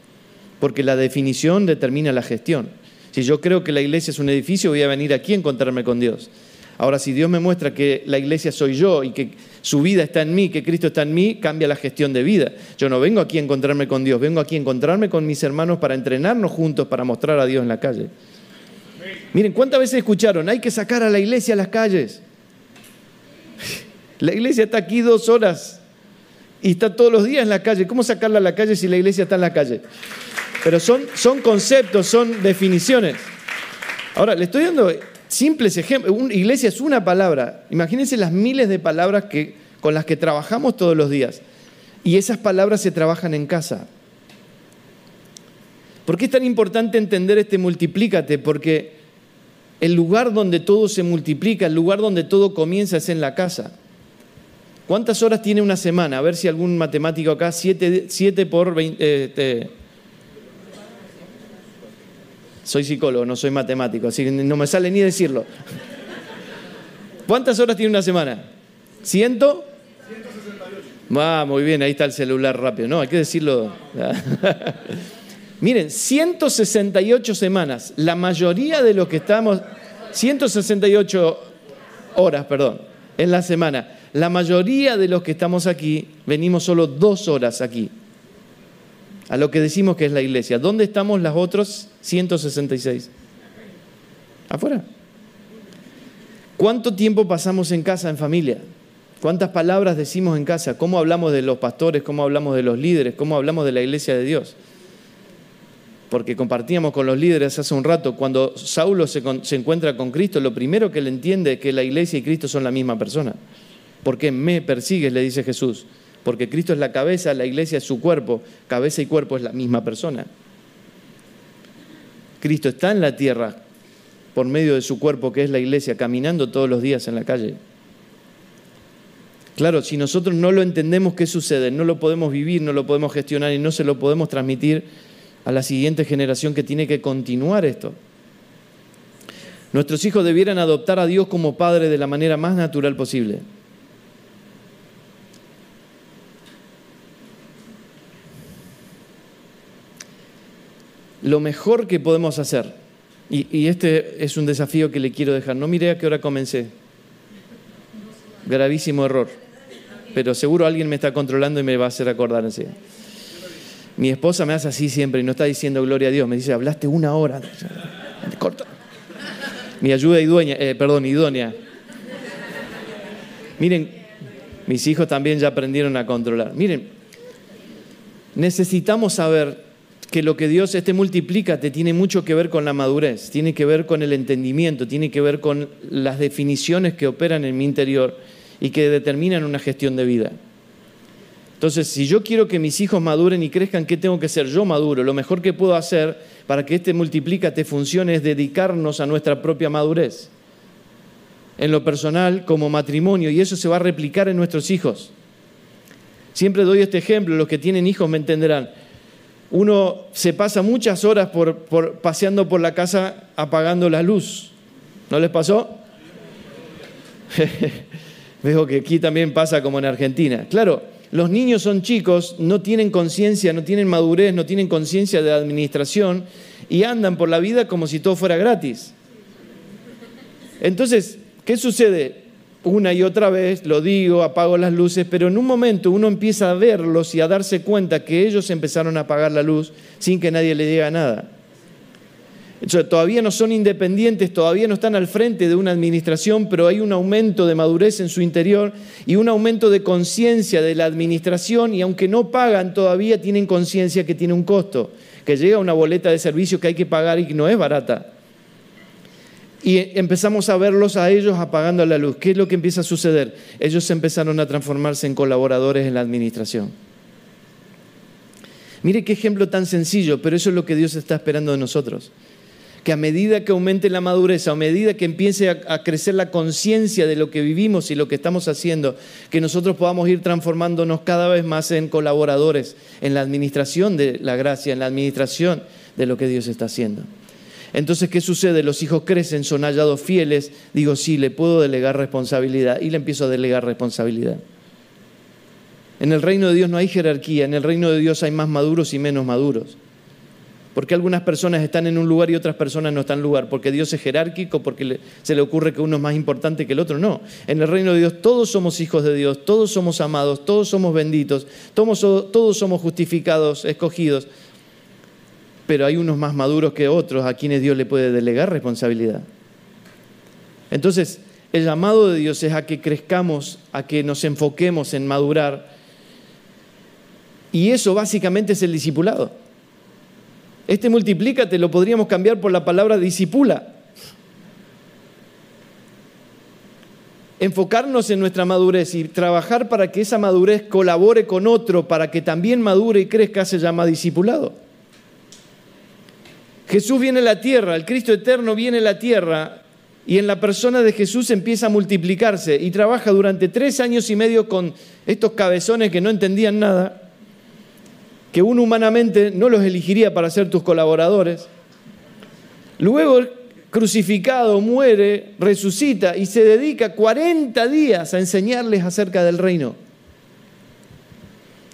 Porque la definición determina la gestión. Si yo creo que la iglesia es un edificio, voy a venir aquí a encontrarme con Dios. Ahora, si Dios me muestra que la iglesia soy yo y que su vida está en mí, que Cristo está en mí, cambia la gestión de vida. Yo no vengo aquí a encontrarme con Dios, vengo aquí a encontrarme con mis hermanos para entrenarnos juntos, para mostrar a Dios en la calle. Miren, ¿cuántas veces escucharon? Hay que sacar a la iglesia a las calles. La iglesia está aquí dos horas y está todos los días en la calle. ¿Cómo sacarla a la calle si la iglesia está en la calle? Pero son, son conceptos, son definiciones. Ahora, le estoy dando simples ejemplos. Una iglesia es una palabra. Imagínense las miles de palabras que, con las que trabajamos todos los días. Y esas palabras se trabajan en casa. ¿Por qué es tan importante entender este multiplícate? Porque el lugar donde todo se multiplica, el lugar donde todo comienza es en la casa. ¿Cuántas horas tiene una semana? A ver si algún matemático acá, 7 por 20... Este, soy psicólogo, no soy matemático, así que no me sale ni decirlo. ¿Cuántas horas tiene una semana? ¿Ciento? 168. Ah, muy bien, ahí está el celular rápido. No, hay que decirlo. Miren, 168 semanas, la mayoría de los que estamos, 168 horas, perdón, en la semana, la mayoría de los que estamos aquí venimos solo dos horas aquí, a lo que decimos que es la iglesia. ¿Dónde estamos las otras 166? Afuera. ¿Cuánto tiempo pasamos en casa, en familia? ¿Cuántas palabras decimos en casa? ¿Cómo hablamos de los pastores? ¿Cómo hablamos de los líderes? ¿Cómo hablamos de la iglesia de Dios? porque compartíamos con los líderes hace un rato, cuando Saulo se, encuentra con Cristo, lo primero que él entiende es que la iglesia y Cristo son la misma persona. ¿Por qué me persigues? le dice Jesús. Porque Cristo es la cabeza, la iglesia es su cuerpo, cabeza y cuerpo es la misma persona. Cristo está en la tierra por medio de su cuerpo, que es la iglesia, caminando todos los días en la calle. Claro, si nosotros no lo entendemos, ¿qué sucede? No lo podemos vivir, no lo podemos gestionar y no se lo podemos transmitir a la siguiente generación que tiene que continuar esto. Nuestros hijos debieran adoptar a Dios como Padre de la manera más natural posible. Lo mejor que podemos hacer, y, este es un desafío que le quiero dejar, no mire a qué hora comencé. Gravísimo error. Pero seguro alguien me está controlando y me va a hacer acordar enseguida. Mi esposa me hace así siempre y no está diciendo gloria a Dios. Me dice, hablaste una hora. Corta. Mi ayuda idónea, eh, perdón, idónea. Miren, mis hijos también ya aprendieron a controlar. Miren, necesitamos saber que lo que Dios este multiplícate tiene mucho que ver con la madurez, tiene que ver con el entendimiento, tiene que ver con las definiciones que operan en mi interior y que determinan una gestión de vida. Entonces, si yo quiero que mis hijos maduren y crezcan, ¿qué tengo que hacer yo maduro? Lo mejor que puedo hacer para que este multiplícate funcione es dedicarnos a nuestra propia madurez. En lo personal, como matrimonio, y eso se va a replicar en nuestros hijos. Siempre doy este ejemplo, los que tienen hijos me entenderán. Uno se pasa muchas horas por, paseando por la casa apagando la luz. ¿No les pasó? Veo que aquí también pasa como en Argentina. Claro, los niños son chicos, no tienen conciencia, no tienen madurez, no tienen conciencia de administración y andan por la vida como si todo fuera gratis. Entonces, ¿qué sucede? Una y otra vez lo digo, apago las luces, pero en un momento uno empieza a verlos y a darse cuenta que ellos empezaron a apagar la luz sin que nadie le diga nada. todavía no son independientes, todavía no están al frente de una administración, pero hay un aumento de madurez en su interior y un aumento de conciencia de la administración y aunque no pagan, todavía tienen conciencia que tiene un costo, que llega una boleta de servicio que hay que pagar y que no es barata. Y empezamos a verlos a ellos apagando la luz. ¿Qué es lo que empieza a suceder? Ellos empezaron a transformarse en colaboradores en la administración. Mire qué ejemplo tan sencillo, pero eso es lo que Dios está esperando de nosotros que a medida que aumente la madurez, a medida que empiece a, crecer la conciencia de lo que vivimos y lo que estamos haciendo, que nosotros podamos ir transformándonos cada vez más en colaboradores en la administración de la gracia, en la administración de lo que Dios está haciendo. Entonces, ¿qué sucede? Los hijos crecen, son hallados fieles. Digo, sí, le puedo delegar responsabilidad y le empiezo a delegar responsabilidad. En el reino de Dios no hay jerarquía, en el reino de Dios hay más maduros y menos maduros. ¿Por qué algunas personas están en un lugar y otras personas no están en lugar? ¿Porque Dios es jerárquico? ¿Porque se le ocurre que uno es más importante que el otro? No. En el reino de Dios todos somos hijos de Dios, todos somos amados, todos somos benditos, todos, todos somos justificados, escogidos. Pero hay unos más maduros que otros a quienes Dios le puede delegar responsabilidad. Entonces, el llamado de Dios es a que crezcamos, a que nos enfoquemos en madurar. Y eso básicamente es el discipulado. Este multiplícate lo podríamos cambiar por la palabra disipula. Enfocarnos en nuestra madurez y trabajar para que esa madurez colabore con otro, para que también madure y crezca, se llama discipulado. Jesús viene a la tierra, el Cristo eterno viene a la tierra y en la persona de Jesús empieza a multiplicarse y trabaja durante tres años y medio con estos cabezones que no entendían nada que uno humanamente no los elegiría para ser tus colaboradores. Luego crucificado, muere, resucita y se dedica 40 días a enseñarles acerca del reino.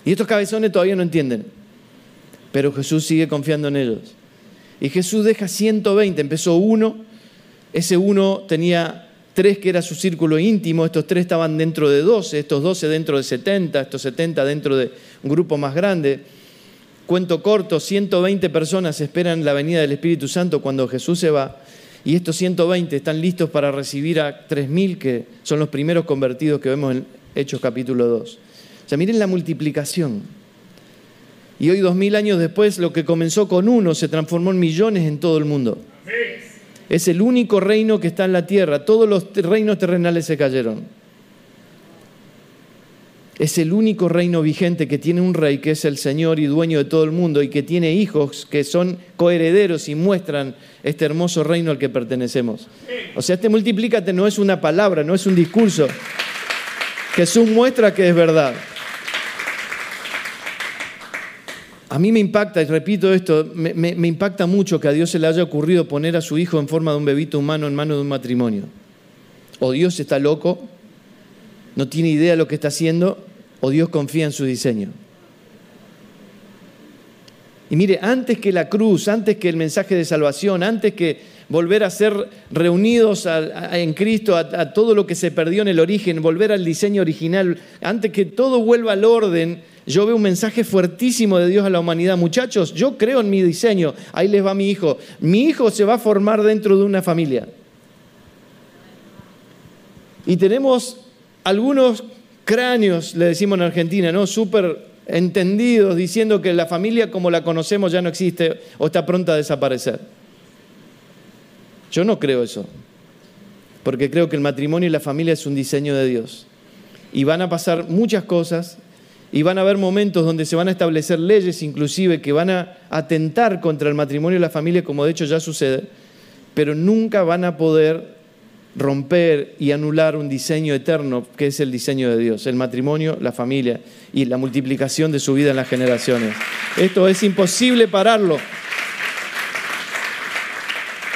Y estos cabezones todavía no entienden, pero Jesús sigue confiando en ellos. Y Jesús deja 120, empezó uno, ese uno tenía tres que era su círculo íntimo, estos tres estaban dentro de 12, estos 12 dentro de 70, estos 70 dentro de un grupo más grande. Cuento corto, 120 personas esperan la venida del Espíritu Santo cuando Jesús se va y estos 120 están listos para recibir a 3.000 que son los primeros convertidos que vemos en Hechos capítulo 2. O sea, miren la multiplicación. Y hoy, 2.000 años después, lo que comenzó con uno se transformó en millones en todo el mundo. Es el único reino que está en la tierra. Todos los reinos terrenales se cayeron. Es el único reino vigente que tiene un rey que es el Señor y dueño de todo el mundo y que tiene hijos que son coherederos y muestran este hermoso reino al que pertenecemos. O sea, este multiplícate no es una palabra, no es un discurso. Jesús muestra que es verdad. A mí me impacta, y repito esto, me, impacta mucho que a Dios se le haya ocurrido poner a su hijo en forma de un bebito humano en manos de un matrimonio. O Dios está loco, no tiene idea de lo que está haciendo o Dios confía en su diseño. Y mire, antes que la cruz, antes que el mensaje de salvación, antes que volver a ser reunidos en Cristo, a, todo lo que se perdió en el origen, volver al diseño original, antes que todo vuelva al orden, yo veo un mensaje fuertísimo de Dios a la humanidad. Muchachos, yo creo en mi diseño. Ahí les va mi hijo. Mi hijo se va a formar dentro de una familia. Y tenemos algunos cráneos, le decimos en Argentina, ¿no? Súper entendidos, diciendo que la familia como la conocemos ya no existe o está pronta a desaparecer. Yo no creo eso, porque creo que el matrimonio y la familia es un diseño de Dios. Y van a pasar muchas cosas y van a haber momentos donde se van a establecer leyes inclusive que van a atentar contra el matrimonio y la familia, como de hecho ya sucede, pero nunca van a poder romper y anular un diseño eterno que es el diseño de Dios, el matrimonio, la familia y la multiplicación de su vida en las generaciones. Esto es imposible pararlo.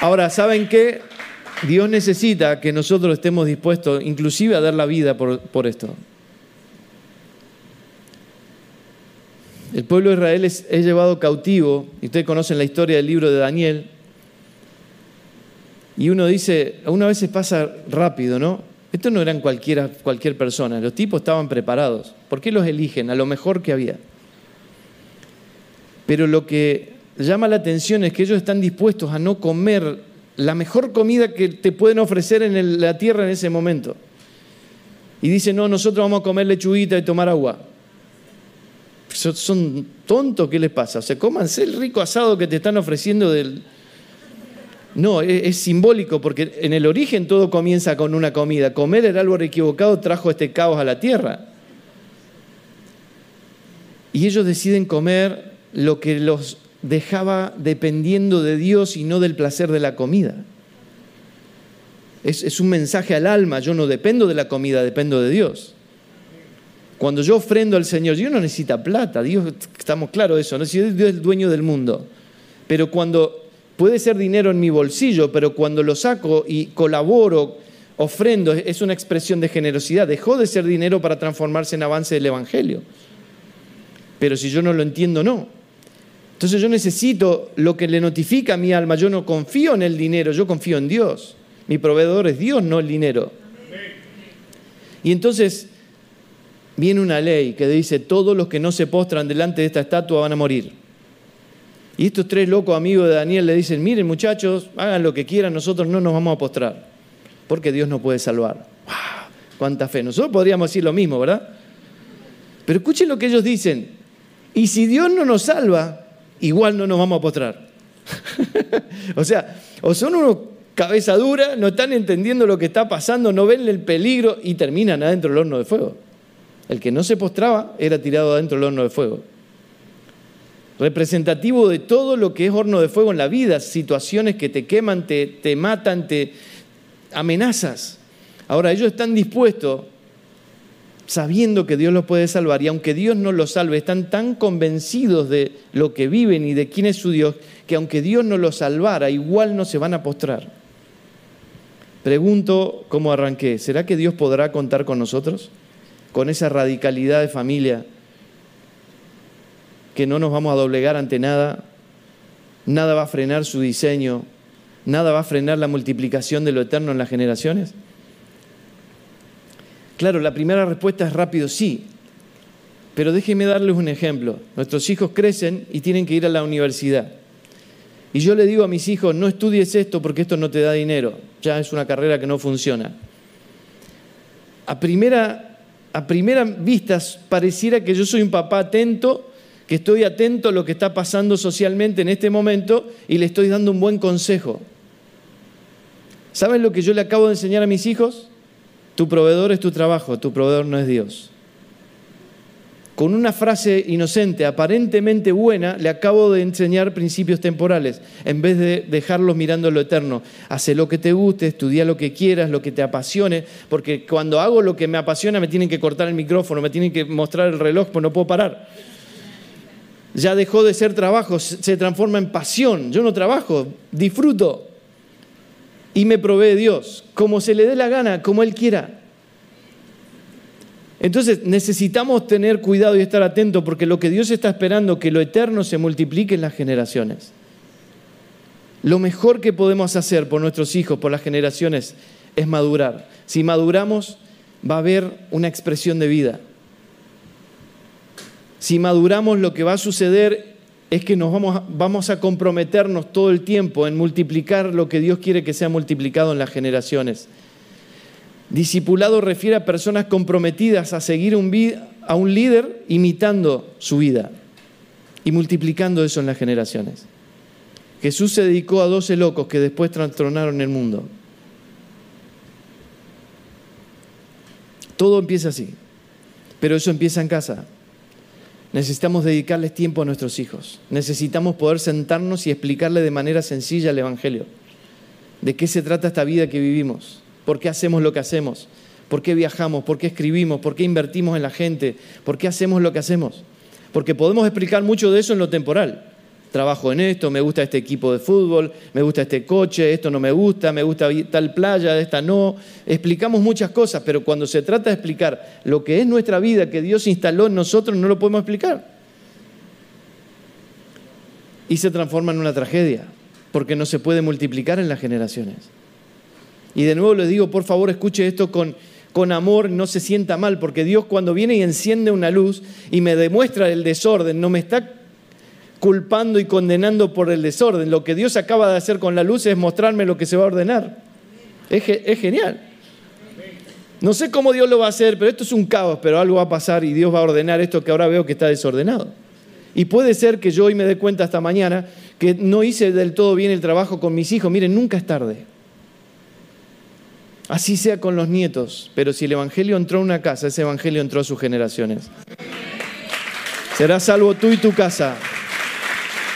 Ahora, ¿saben qué? Dios necesita que nosotros estemos dispuestos inclusive a dar la vida por, por esto. El pueblo de Israel es, llevado cautivo, y ustedes conocen la historia del libro de Daniel, y uno dice, una vez pasa rápido, ¿no? Estos no eran cualquiera, cualquier persona, los tipos estaban preparados. ¿Por qué los eligen? A lo mejor que había. Pero lo que llama la atención es que ellos están dispuestos a no comer la mejor comida que te pueden ofrecer en la tierra en ese momento. Y dicen, no, nosotros vamos a comer lechuguita y tomar agua. Son tontos, ¿qué les pasa? O sea, cómanse el rico asado que te están ofreciendo del... No, es, simbólico porque en el origen todo comienza con una comida. Comer el árbol equivocado trajo este caos a la tierra. Y ellos deciden comer lo que los dejaba dependiendo de Dios y no del placer de la comida. Es, es, un mensaje al alma, yo no dependo de la comida, dependo de Dios. Cuando yo ofrendo al Señor, Dios no necesita plata, Dios, estamos claros de eso, ¿no? Dios es el dueño del mundo. Pero cuando puede ser dinero en mi bolsillo, pero cuando lo saco y colaboro, ofrendo, es una expresión de generosidad. Dejó de ser dinero para transformarse en avance del Evangelio. Pero si yo no lo entiendo, no. Entonces yo necesito lo que le notifica a mi alma. Yo no confío en el dinero, yo confío en Dios. Mi proveedor es Dios, no el dinero. Y entonces viene una ley que dice, todos los que no se postran delante de esta estatua van a morir. Y estos tres locos amigos de Daniel le dicen, miren muchachos, hagan lo que quieran, nosotros no nos vamos a postrar, porque Dios nos puede salvar. ¡Cuánta fe! Nosotros podríamos decir lo mismo, ¿verdad? Pero escuchen lo que ellos dicen. Y si Dios no nos salva, igual no nos vamos a postrar. o sea, o son unos cabeza dura, no están entendiendo lo que está pasando, no ven el peligro y terminan adentro del horno de fuego. El que no se postraba era tirado adentro del horno de fuego. Representativo de todo lo que es horno de fuego en la vida, situaciones que te queman, te, te matan, te amenazas. Ahora, ellos están dispuestos, sabiendo que Dios los puede salvar, y aunque Dios no los salve, están tan convencidos de lo que viven y de quién es su Dios, que aunque Dios no los salvara, igual no se van a postrar. Pregunto cómo arranqué, ¿será que Dios podrá contar con nosotros? Con esa radicalidad de familia, que no nos vamos a doblegar ante nada, nada va a frenar su diseño, nada va a frenar la multiplicación de lo eterno en las generaciones? Claro, la primera respuesta es rápido, sí, pero déjenme darles un ejemplo. Nuestros hijos crecen y tienen que ir a la universidad. Y yo le digo a mis hijos, no estudies esto porque esto no te da dinero, ya es una carrera que no funciona. A primera a primera vista pareciera que yo soy un papá atento, que estoy atento a lo que está pasando socialmente en este momento y le estoy dando un buen consejo. ¿Saben lo que yo le acabo de enseñar a mis hijos? Tu proveedor es tu trabajo, tu proveedor no es Dios con una frase inocente, aparentemente buena, le acabo de enseñar principios temporales, en vez de dejarlos mirando lo eterno. Hace lo que te guste, estudia lo que quieras, lo que te apasione, porque cuando hago lo que me apasiona me tienen que cortar el micrófono, me tienen que mostrar el reloj, pues no puedo parar. Ya dejó de ser trabajo, se transforma en pasión. Yo no trabajo, disfruto. Y me provee Dios, como se le dé la gana, como Él quiera. Entonces necesitamos tener cuidado y estar atentos porque lo que Dios está esperando, que lo eterno se multiplique en las generaciones. Lo mejor que podemos hacer por nuestros hijos, por las generaciones, es madurar. Si maduramos, va a haber una expresión de vida. Si maduramos, lo que va a suceder es que nos vamos a comprometernos todo el tiempo en multiplicar lo que Dios quiere que sea multiplicado en las generaciones. Discipulado refiere a personas comprometidas a seguir a un líder imitando su vida y multiplicando eso en las generaciones. Jesús se dedicó a doce locos que después trastornaron el mundo. Todo empieza así, pero eso empieza en casa. Necesitamos dedicarles tiempo a nuestros hijos. Necesitamos poder sentarnos y explicarle de manera sencilla el Evangelio. ¿De qué se trata esta vida que vivimos? Por qué hacemos lo que hacemos, por qué viajamos, por qué escribimos, por qué invertimos en la gente, por qué hacemos lo que hacemos. Porque podemos explicar mucho de eso en lo temporal. Trabajo en esto, me gusta este equipo de fútbol, me gusta este coche, esto no me gusta, me gusta tal playa, esta no. Explicamos muchas cosas, pero cuando se trata de explicar lo que es nuestra vida, que Dios instaló en nosotros, no lo podemos explicar. Y se transforma en una tragedia, porque no se puede multiplicar en las generaciones. Y de nuevo les digo, por favor, escuche esto con, con amor, no se sienta mal, porque Dios cuando viene y enciende una luz y me demuestra el desorden, no me está culpando y condenando por el desorden. Lo que Dios acaba de hacer con la luz es mostrarme lo que se va a ordenar. Es, es genial. No sé cómo Dios lo va a hacer, pero esto es un caos, pero algo va a pasar y Dios va a ordenar esto que ahora veo que está desordenado. Y puede ser que yo hoy me dé cuenta esta mañana que no hice del todo bien el trabajo con mis hijos. Miren, nunca es tarde. Así sea con los nietos, pero si el Evangelio entró a una casa, ese Evangelio entró a sus generaciones. Serás salvo tú y tu casa.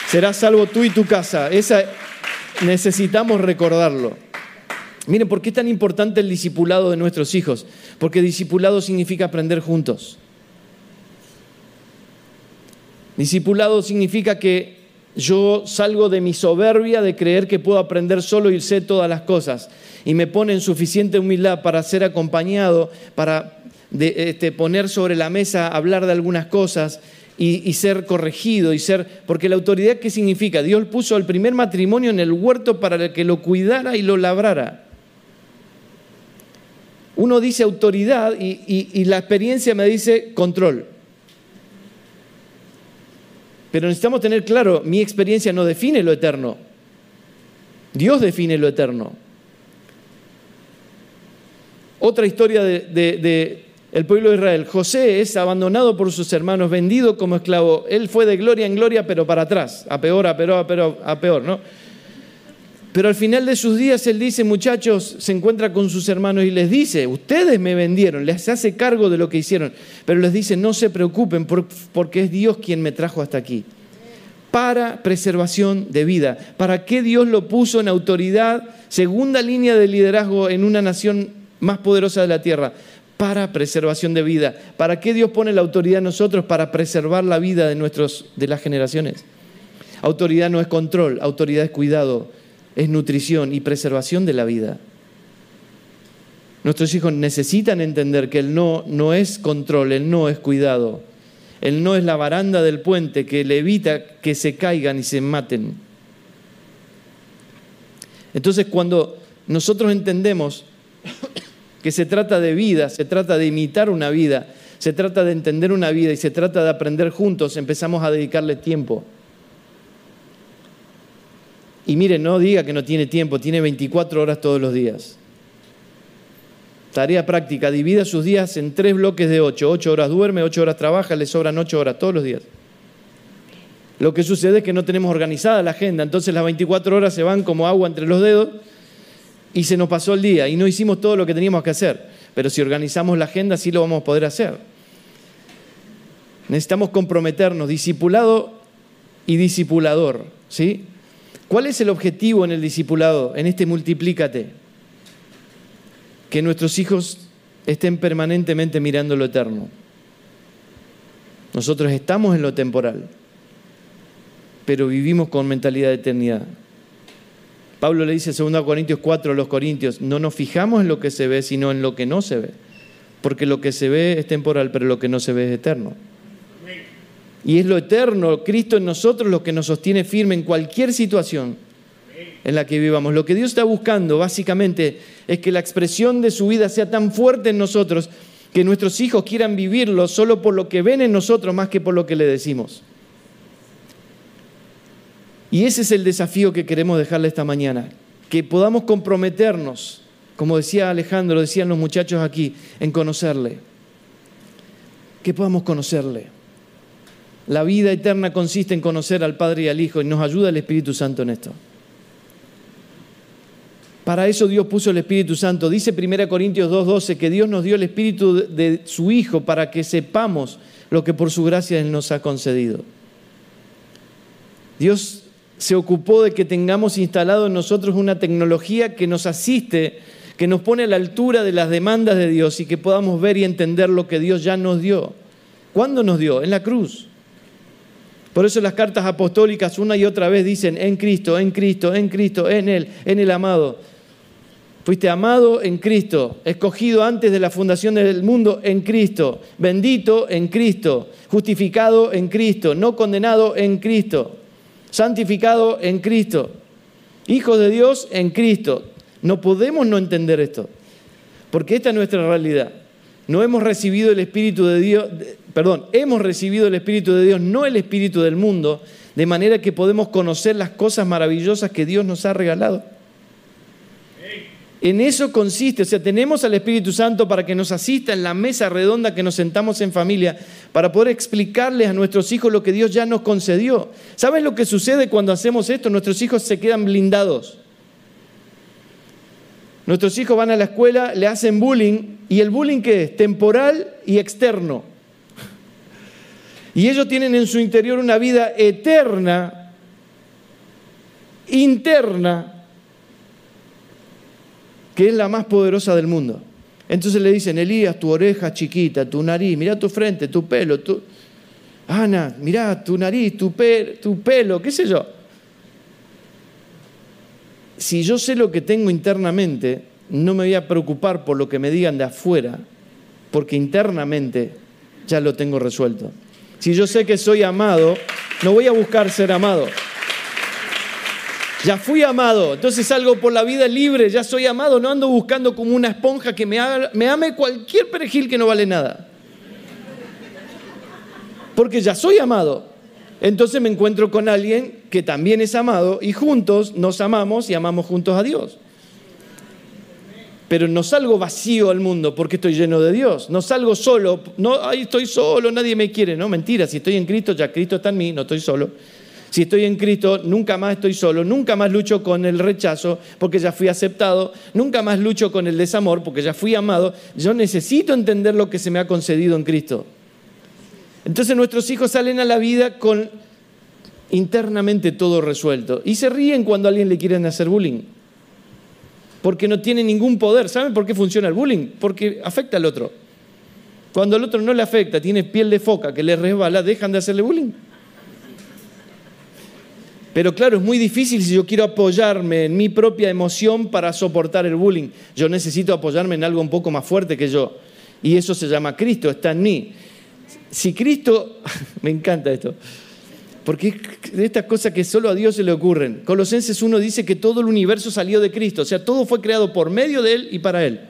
Serás salvo tú y tu casa. Esa, necesitamos recordarlo. Miren, ¿por qué es tan importante el discipulado de nuestros hijos? Porque discipulado significa aprender juntos. Discipulado significa que yo salgo de mi soberbia de creer que puedo aprender solo y sé todas las cosas y me pone en suficiente humildad para ser acompañado, para este, poner sobre la mesa, hablar de algunas cosas y, y, ser corregido y ser, porque la autoridad qué significa? Dios puso el primer matrimonio en el huerto para que lo cuidara y lo labrara. Uno dice autoridad y, la experiencia me dice control. Pero necesitamos tener claro, mi experiencia no define lo eterno. Dios define lo eterno. Otra historia del de, el pueblo de Israel. José es abandonado por sus hermanos, vendido como esclavo. Él fue de gloria en gloria, pero para atrás, a peor, a peor, a peor, a peor, ¿no? Pero al final de sus días él dice, muchachos, se encuentra con sus hermanos y les dice, ustedes me vendieron, les hace cargo de lo que hicieron, pero les dice, no se preocupen porque es Dios quien me trajo hasta aquí. Para preservación de vida. ¿Para qué Dios lo puso en autoridad, segunda línea de liderazgo en una nación más poderosa de la tierra? Para preservación de vida. ¿Para qué Dios pone la autoridad en nosotros? Para preservar la vida de, nuestros, de las generaciones. Autoridad no es control, autoridad es cuidado es nutrición y preservación de la vida. Nuestros hijos necesitan entender que el no no es control, el no es cuidado. El no es la baranda del puente que le evita que se caigan y se maten. Entonces cuando nosotros entendemos que se trata de vida, se trata de imitar una vida, se trata de entender una vida y se trata de aprender juntos, empezamos a dedicarle tiempo. Y mire, no diga que no tiene tiempo, tiene 24 horas todos los días. Tarea práctica, divida sus días en tres bloques de 8. 8 horas duerme, 8 horas trabaja, le sobran 8 horas todos los días. Lo que sucede es que no tenemos organizada la agenda, entonces las 24 horas se van como agua entre los dedos y se nos pasó el día y no hicimos todo lo que teníamos que hacer. Pero si organizamos la agenda, sí lo vamos a poder hacer. Necesitamos comprometernos, discipulado y discipulador, ¿sí? ¿Cuál es el objetivo en el discipulado, en este multiplícate? Que nuestros hijos estén permanentemente mirando lo eterno. Nosotros estamos en lo temporal, pero vivimos con mentalidad de eternidad. Pablo le dice en 2 Corintios 4 a los Corintios, no nos fijamos en lo que se ve, sino en lo que no se ve. Porque lo que se ve es temporal, pero lo que no se ve es eterno. Y es lo eterno, Cristo en nosotros, lo que nos sostiene firme en cualquier situación en la que vivamos. Lo que Dios está buscando básicamente es que la expresión de su vida sea tan fuerte en nosotros que nuestros hijos quieran vivirlo solo por lo que ven en nosotros más que por lo que le decimos. Y ese es el desafío que queremos dejarle esta mañana, que podamos comprometernos, como decía Alejandro, decían los muchachos aquí, en conocerle, que podamos conocerle. La vida eterna consiste en conocer al Padre y al Hijo y nos ayuda el Espíritu Santo en esto. Para eso Dios puso el Espíritu Santo. Dice 1 Corintios 2.12 que Dios nos dio el Espíritu de su Hijo para que sepamos lo que por su gracia Él nos ha concedido. Dios se ocupó de que tengamos instalado en nosotros una tecnología que nos asiste, que nos pone a la altura de las demandas de Dios y que podamos ver y entender lo que Dios ya nos dio. ¿Cuándo nos dio? En la cruz. Por eso las cartas apostólicas una y otra vez dicen en Cristo, en Cristo, en Cristo, en Él, en el amado. Fuiste amado en Cristo, escogido antes de la fundación del mundo en Cristo, bendito en Cristo, justificado en Cristo, no condenado en Cristo, santificado en Cristo, hijos de Dios en Cristo. No podemos no entender esto, porque esta es nuestra realidad. No hemos recibido el Espíritu de Dios, perdón, hemos recibido el Espíritu de Dios, no el Espíritu del mundo, de manera que podemos conocer las cosas maravillosas que Dios nos ha regalado. En eso consiste, o sea, tenemos al Espíritu Santo para que nos asista en la mesa redonda que nos sentamos en familia, para poder explicarles a nuestros hijos lo que Dios ya nos concedió. ¿Saben lo que sucede cuando hacemos esto? Nuestros hijos se quedan blindados. Nuestros hijos van a la escuela, le hacen bullying, y el bullying qué es? Temporal y externo. Y ellos tienen en su interior una vida eterna, interna, que es la más poderosa del mundo. Entonces le dicen, Elías, tu oreja chiquita, tu nariz, mira tu frente, tu pelo, tu... Ana, mira tu nariz, tu, tu pelo, qué sé yo. Si yo sé lo que tengo internamente, no me voy a preocupar por lo que me digan de afuera, porque internamente ya lo tengo resuelto. Si yo sé que soy amado, no voy a buscar ser amado. Ya fui amado, entonces salgo por la vida libre, ya soy amado, no ando buscando como una esponja que me, me ame cualquier perejil que no vale nada. Porque ya soy amado. Entonces me encuentro con alguien que también es amado y juntos nos amamos y amamos juntos a Dios. Pero no salgo vacío al mundo porque estoy lleno de Dios. No salgo solo, no, ahí estoy solo, nadie me quiere. No, mentira, si estoy en Cristo, ya Cristo está en mí, no estoy solo. Si estoy en Cristo, nunca más estoy solo, nunca más lucho con el rechazo porque ya fui aceptado, nunca más lucho con el desamor porque ya fui amado. Yo necesito entender lo que se me ha concedido en Cristo. Entonces nuestros hijos salen a la vida con internamente todo resuelto y se ríen cuando a alguien le quieren hacer bullying. Porque no tiene ningún poder. ¿Saben por qué funciona el bullying? Porque afecta al otro. Cuando al otro no le afecta, tiene piel de foca que le resbala, dejan de hacerle bullying. Pero claro, es muy difícil si yo quiero apoyarme en mi propia emoción para soportar el bullying. Yo necesito apoyarme en algo un poco más fuerte que yo. Y eso se llama Cristo, está en mí. Si Cristo, me encanta esto, porque de estas cosas que solo a Dios se le ocurren. Colosenses 1 dice que todo el universo salió de Cristo, o sea, todo fue creado por medio de Él y para Él.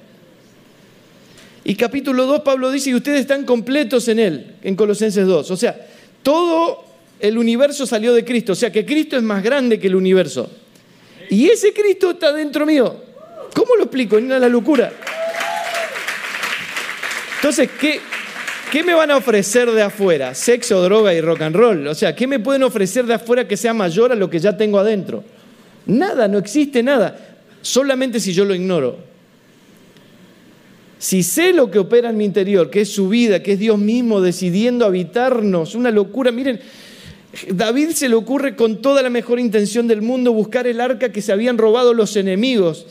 Y capítulo 2, Pablo dice, y ustedes están completos en Él, en Colosenses 2. O sea, todo el universo salió de Cristo, o sea que Cristo es más grande que el universo. Y ese Cristo está dentro mío. ¿Cómo lo explico? Es la locura. Entonces, ¿qué, ¿qué me van a ofrecer de afuera? Sexo, droga y rock and roll. O sea, ¿qué me pueden ofrecer de afuera que sea mayor a lo que ya tengo adentro? Nada, no existe nada. Solamente si yo lo ignoro. Si sé lo que opera en mi interior, que es su vida, que es Dios mismo decidiendo habitarnos, una locura. Miren, David se le ocurre con toda la mejor intención del mundo buscar el arca que se habían robado los enemigos.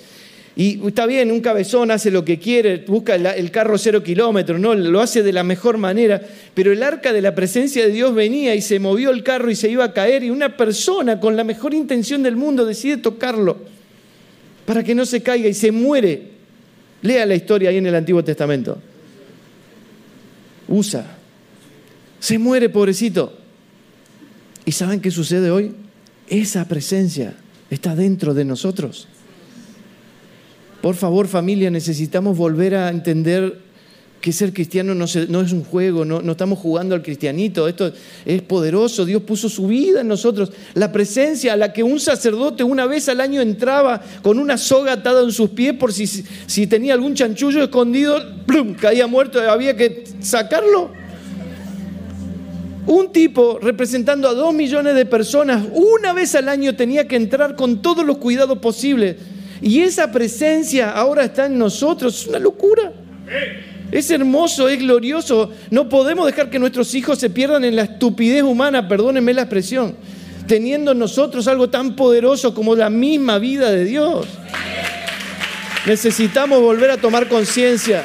Y está bien, un cabezón hace lo que quiere, busca el carro cero kilómetros, ¿no? lo hace de la mejor manera, pero el arca de la presencia de Dios venía y se movió el carro y se iba a caer y una persona con la mejor intención del mundo decide tocarlo para que no se caiga y se muere. Lea la historia ahí en el Antiguo Testamento. Usa. Se muere, pobrecito. ¿Y saben qué sucede hoy? Esa presencia está dentro de nosotros. Por favor, familia, necesitamos volver a entender que ser cristiano no, es un juego, no, estamos jugando al cristianito, esto es poderoso, Dios puso su vida en nosotros, la presencia a la que un sacerdote una vez al año entraba con una soga atada en sus pies por si, si tenía algún chanchullo escondido, ¡plum! caía muerto, había que sacarlo. Un tipo representando a dos millones de personas una vez al año tenía que entrar con todos los cuidados posibles. Y esa presencia ahora está en nosotros. Es una locura. Es hermoso, es glorioso. No podemos dejar que nuestros hijos se pierdan en la estupidez humana, perdónenme la expresión, teniendo nosotros algo tan poderoso como la misma vida de Dios. Necesitamos volver a tomar conciencia.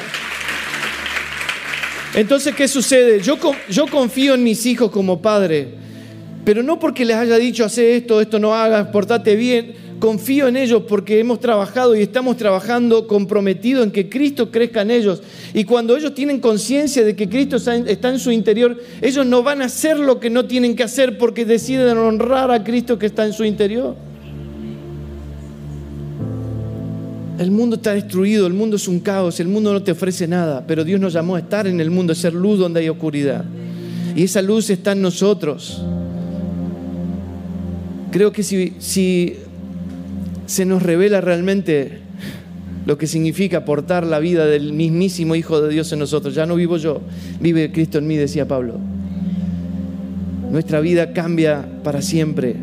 Entonces, ¿qué sucede? Yo, yo confío en mis hijos como padre, pero no porque les haya dicho, hace esto, esto no hagas, portate bien. Confío en ellos porque hemos trabajado y estamos trabajando comprometido en que Cristo crezca en ellos. Y cuando ellos tienen conciencia de que Cristo está en su interior, ellos no van a hacer lo que no tienen que hacer porque deciden honrar a Cristo que está en su interior. El mundo está destruido, el mundo es un caos, el mundo no te ofrece nada, pero Dios nos llamó a estar en el mundo, a ser luz donde hay oscuridad. Y esa luz está en nosotros. Creo que si, si se nos revela realmente lo que significa portar la vida del mismísimo Hijo de Dios en nosotros, ya no vivo yo, vive Cristo en mí, decía Pablo. Nuestra vida cambia para siempre.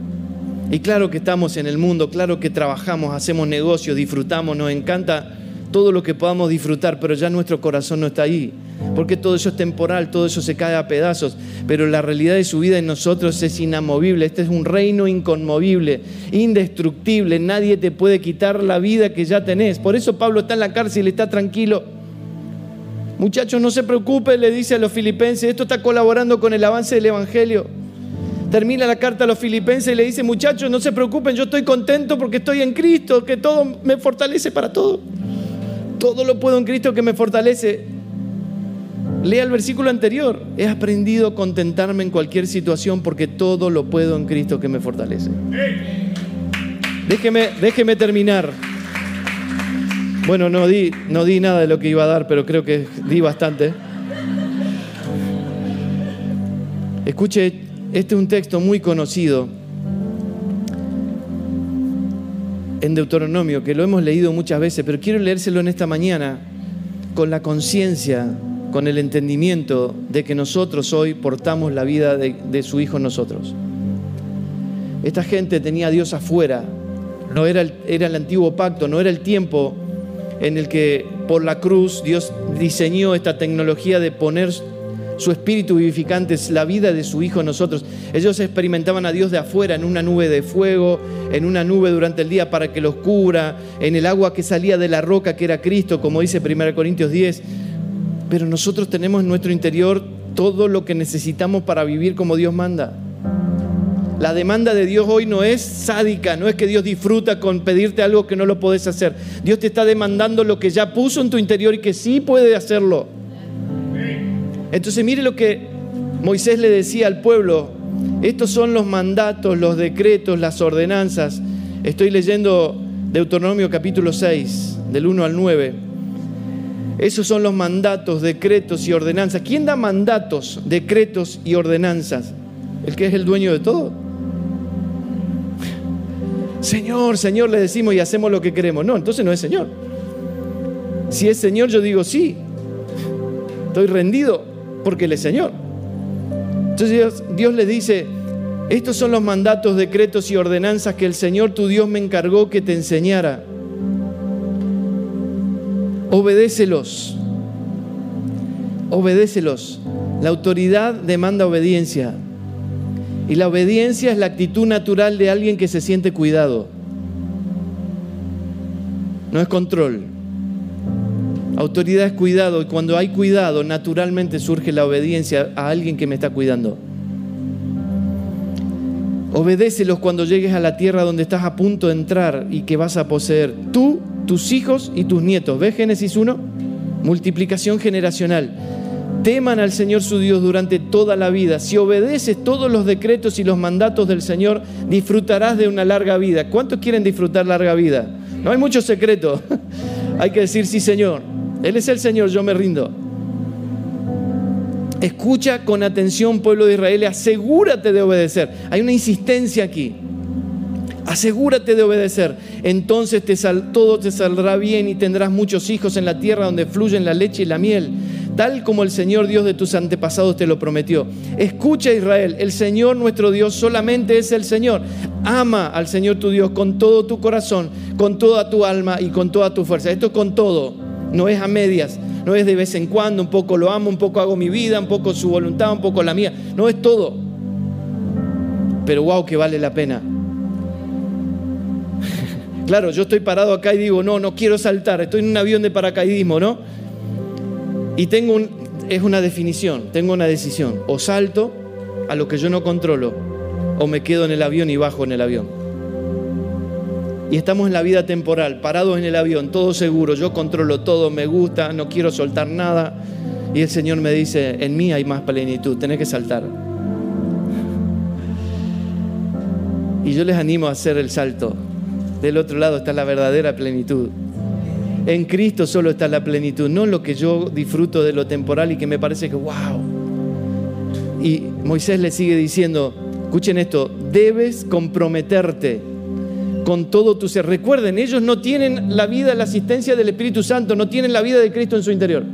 Y claro que estamos en el mundo, claro que trabajamos, hacemos negocios, disfrutamos, nos encanta todo lo que podamos disfrutar, pero ya nuestro corazón no está ahí. Porque todo eso es temporal, todo eso se cae a pedazos, pero la realidad de su vida en nosotros es inamovible. Este es un reino inconmovible, indestructible. Nadie te puede quitar la vida que ya tenés. Por eso Pablo está en la cárcel está tranquilo. Muchachos, no se preocupen, le dice a los filipenses, esto está colaborando con el avance del Evangelio. Termina la carta a los filipenses y le dice, muchachos, no se preocupen, yo estoy contento porque estoy en Cristo, que todo me fortalece para todo. Todo lo puedo en Cristo que me fortalece. Lea el versículo anterior. He aprendido a contentarme en cualquier situación porque todo lo puedo en Cristo que me fortalece. Déjeme, déjeme terminar. Bueno, no di, no di nada de lo que iba a dar, pero creo que di bastante. Escuche, este es un texto muy conocido en Deuteronomio, que lo hemos leído muchas veces, pero quiero leérselo en esta mañana con la conciencia, con el entendimiento de que nosotros hoy portamos la vida de, su Hijo en nosotros. Esta gente tenía a Dios afuera, no era el, era el antiguo pacto, no era el tiempo en el que por la cruz Dios diseñó esta tecnología de poner su espíritu vivificante es la vida de su Hijo en nosotros. Ellos experimentaban a Dios de afuera, en una nube de fuego, en una nube durante el día para que los cubra, en el agua que salía de la roca que era Cristo, como dice 1 Corintios 10. Pero nosotros tenemos en nuestro interior todo lo que necesitamos para vivir como Dios manda. La demanda de Dios hoy no es sádica, no es que Dios disfruta con pedirte algo que no lo podés hacer. Dios te está demandando lo que ya puso en tu interior y que sí puede hacerlo. Entonces mire lo que Moisés le decía al pueblo. Estos son los mandatos, los decretos, las ordenanzas. Estoy leyendo Deuteronomio capítulo 6, del 1 al 9. Esos son los mandatos, decretos y ordenanzas. ¿Quién da mandatos, decretos y ordenanzas? ¿El que es el dueño de todo? Señor, Señor, le decimos y hacemos lo que queremos. No, entonces no es Señor. Si es Señor, yo digo sí. Estoy rendido porque Él es Señor. Entonces Dios, le dice, estos son los mandatos, decretos y ordenanzas que el Señor tu Dios me encargó que te enseñara. Obedécelos. Obedécelos. La autoridad demanda obediencia. Y la obediencia es la actitud natural de alguien que se siente cuidado. No es control. Autoridad es cuidado y cuando hay cuidado naturalmente surge la obediencia a alguien que me está cuidando. Obedécelos cuando llegues a la tierra donde estás a punto de entrar y que vas a poseer tú, tus hijos y tus nietos. ¿Ves Génesis 1? Multiplicación generacional. Teman al Señor su Dios durante toda la vida. Si obedeces todos los decretos y los mandatos del Señor, disfrutarás de una larga vida. ¿Cuántos quieren disfrutar larga vida? No hay mucho secreto. hay que decir sí, Señor. Él es el Señor, yo me rindo. Escucha con atención, pueblo de Israel, y asegúrate de obedecer. Hay una insistencia aquí. Asegúrate de obedecer. Entonces todo te saldrá bien y tendrás muchos hijos en la tierra donde fluyen la leche y la miel, tal como el Señor Dios de tus antepasados te lo prometió. Escucha Israel, el Señor nuestro Dios solamente es el Señor. Ama al Señor tu Dios con todo tu corazón, con toda tu alma y con toda tu fuerza. Esto con todo no es a medias, no es de vez en cuando, un poco lo amo, un poco hago mi vida, un poco su voluntad, un poco la mía, no es todo. Pero wow, que vale la pena. Claro, yo estoy parado acá y digo, no, no quiero saltar, estoy en un avión de paracaidismo, ¿no? Y tengo un, es una definición, tengo una decisión, o salto a lo que yo no controlo, o me quedo en el avión y bajo en el avión y estamos en la vida temporal, parados en el avión, todo seguro, yo controlo todo, me gusta, no quiero soltar nada. Y el Señor me dice, en mí hay más plenitud, tenés que saltar. Y yo les animo a hacer el salto. Del otro lado está la verdadera plenitud. En Cristo solo está la plenitud, no lo que yo disfruto de lo temporal y que me parece que, wow. Y Moisés le sigue diciendo, Escuchen esto, debes comprometerte con todo tu ser. Recuerden, ellos no tienen la vida, la asistencia del Espíritu Santo, no tienen la vida de Cristo en su interior.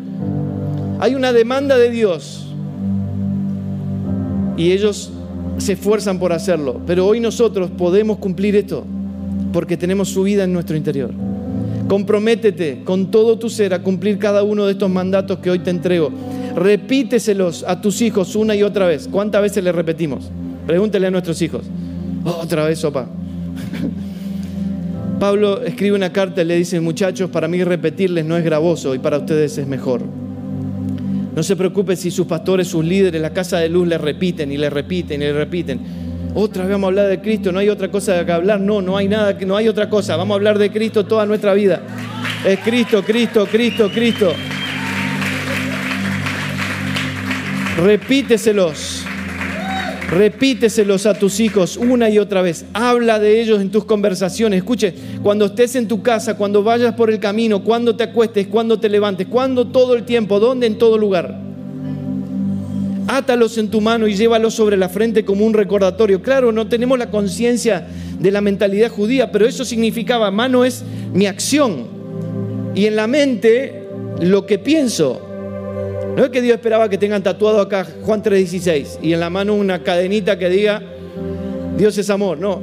Hay una demanda de Dios y ellos se esfuerzan por hacerlo. Pero hoy nosotros podemos cumplir esto porque tenemos su vida en nuestro interior. Comprométete con todo tu ser a cumplir cada uno de estos mandatos que hoy te entrego. Repíteselos a tus hijos una y otra vez. ¿Cuántas veces le repetimos? Pregúntele a nuestros hijos. otra vez, sopa. Pablo escribe una carta y le dice, muchachos, para mí repetirles no es gravoso y para ustedes es mejor. No se preocupe si sus pastores, sus líderes, la casa de luz le repiten y le repiten y le repiten. Otra vez vamos a hablar de Cristo, no hay otra cosa que hablar, no, no hay nada, no hay otra cosa. Vamos a hablar de Cristo toda nuestra vida. Es Cristo, Cristo, Cristo, Cristo. Repíteselos. Repíteselos a tus hijos una y otra vez. Habla de ellos en tus conversaciones. Escuche, cuando estés en tu casa, cuando vayas por el camino, cuando te acuestes, cuando te levantes, cuando todo el tiempo, ¿dónde? En todo lugar. Átalos en tu mano y llévalos sobre la frente como un recordatorio. Claro, no tenemos la conciencia de la mentalidad judía, pero eso significaba, mano es mi acción. Y en la mente, lo que pienso. No es que Dios esperaba que tengan tatuado acá Juan 3:16 y en la mano una cadenita que diga Dios es amor. No.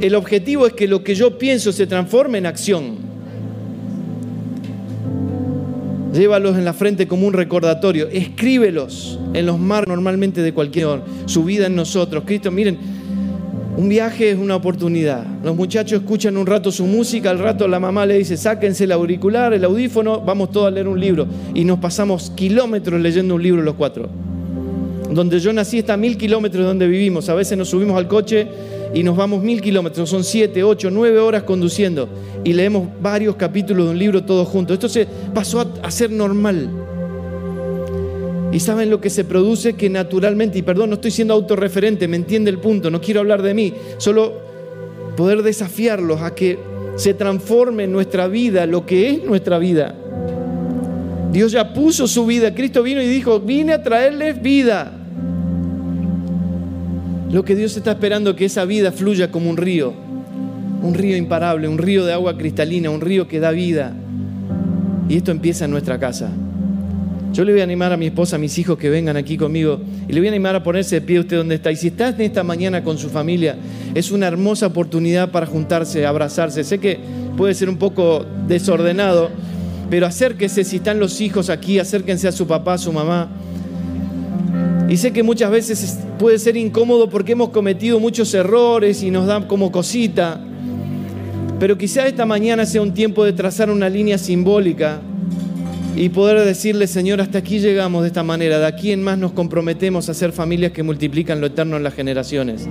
El objetivo es que lo que yo pienso se transforme en acción. Llévalos en la frente como un recordatorio. Escríbelos en los mar normalmente de cualquier su vida en nosotros. Cristo, miren, un viaje es una oportunidad. Los muchachos escuchan un rato su música, al rato la mamá le dice, sáquense el auricular, el audífono, vamos todos a leer un libro. Y nos pasamos kilómetros leyendo un libro los cuatro. Donde yo nací está mil kilómetros de donde vivimos. A veces nos subimos al coche y nos vamos mil kilómetros. Son siete, ocho, nueve horas conduciendo. Y leemos varios capítulos de un libro todos juntos. Esto se pasó a ser normal. Y saben lo que se produce que naturalmente, y perdón, no estoy siendo autorreferente, me entiende el punto, no quiero hablar de mí, solo poder desafiarlos a que se transforme nuestra vida lo que es nuestra vida. Dios ya puso su vida, Cristo vino y dijo, vine a traerles vida. Lo que Dios está esperando es que esa vida fluya como un río, un río imparable, un río de agua cristalina, un río que da vida. Y esto empieza en nuestra casa. Yo le voy a animar a mi esposa, a mis hijos que vengan aquí conmigo y le voy a animar a ponerse de pie usted donde está. Y si estás en esta mañana con su familia, es una hermosa oportunidad para juntarse, abrazarse. Sé que puede ser un poco desordenado, pero acérquese si están los hijos aquí, acérquense a su papá, a su mamá. Y sé que muchas veces puede ser incómodo porque hemos cometido muchos errores y nos dan como cosita. Pero quizá esta mañana sea un tiempo de trazar una línea simbólica y poder decirle, Señor, hasta aquí llegamos de esta manera. De aquí en más nos comprometemos a ser familias que multiplican lo eterno en las generaciones.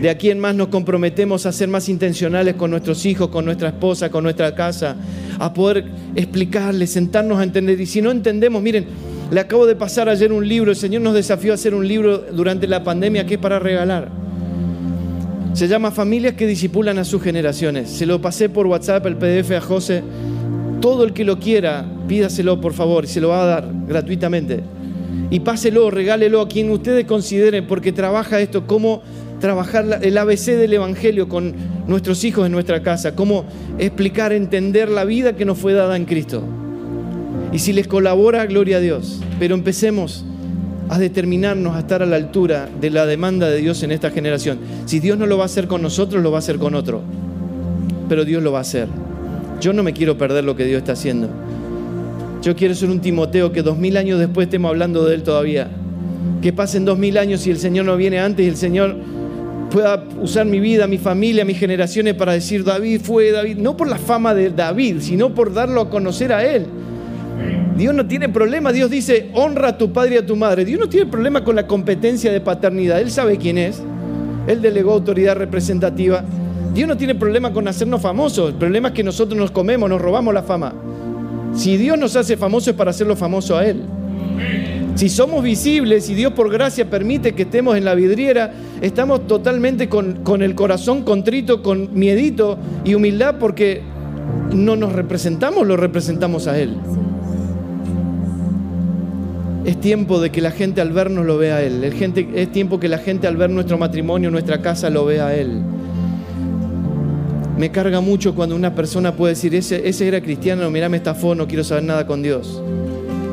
De aquí en más nos comprometemos a ser más intencionales con nuestros hijos, con nuestra esposa, con nuestra casa, a poder explicarles, sentarnos a entender. Y si no entendemos, miren, le acabo de pasar ayer un libro, el Señor nos desafió a hacer un libro durante la pandemia que es para regalar. Se llama Familias que disipulan a sus generaciones. Se lo pasé por WhatsApp, el PDF a José. Todo el que lo quiera, pídaselo por favor y se lo va a dar gratuitamente. Y páselo, regálelo a quien ustedes consideren, porque trabaja esto, cómo trabajar el ABC del Evangelio con nuestros hijos en nuestra casa, cómo explicar, entender la vida que nos fue dada en Cristo. Y si les colabora, gloria a Dios. Pero empecemos a determinarnos a estar a la altura de la demanda de Dios en esta generación. Si Dios no lo va a hacer con nosotros, lo va a hacer con otro. Pero Dios lo va a hacer. Yo no me quiero perder lo que Dios está haciendo. Yo quiero ser un Timoteo que dos mil años después estemos hablando de él todavía. Que pasen dos mil años y el Señor no viene antes y el Señor pueda usar mi vida, mi familia, mis generaciones para decir David fue David, no por la fama de David, sino por darlo a conocer a él. Dios no tiene problema, Dios dice, honra a tu padre y a tu madre. Dios no tiene problema con la competencia de paternidad, Él sabe quién es, Él delegó autoridad representativa. Dios no tiene problema con hacernos famosos. El problema es que nosotros nos comemos, nos robamos la fama. Si Dios nos hace famosos es para hacerlo famoso a Él. Si somos visibles y Dios por gracia permite que estemos en la vidriera, estamos totalmente con, con el corazón contrito, con miedito y humildad porque no nos representamos, lo representamos a Él. Es tiempo de que la gente al vernos lo vea a Él. Es, gente, es tiempo que la gente al ver nuestro matrimonio, nuestra casa, lo vea a Él. Me carga mucho cuando una persona puede decir, ese, era cristiano, mira, me estafó, no quiero saber nada con Dios.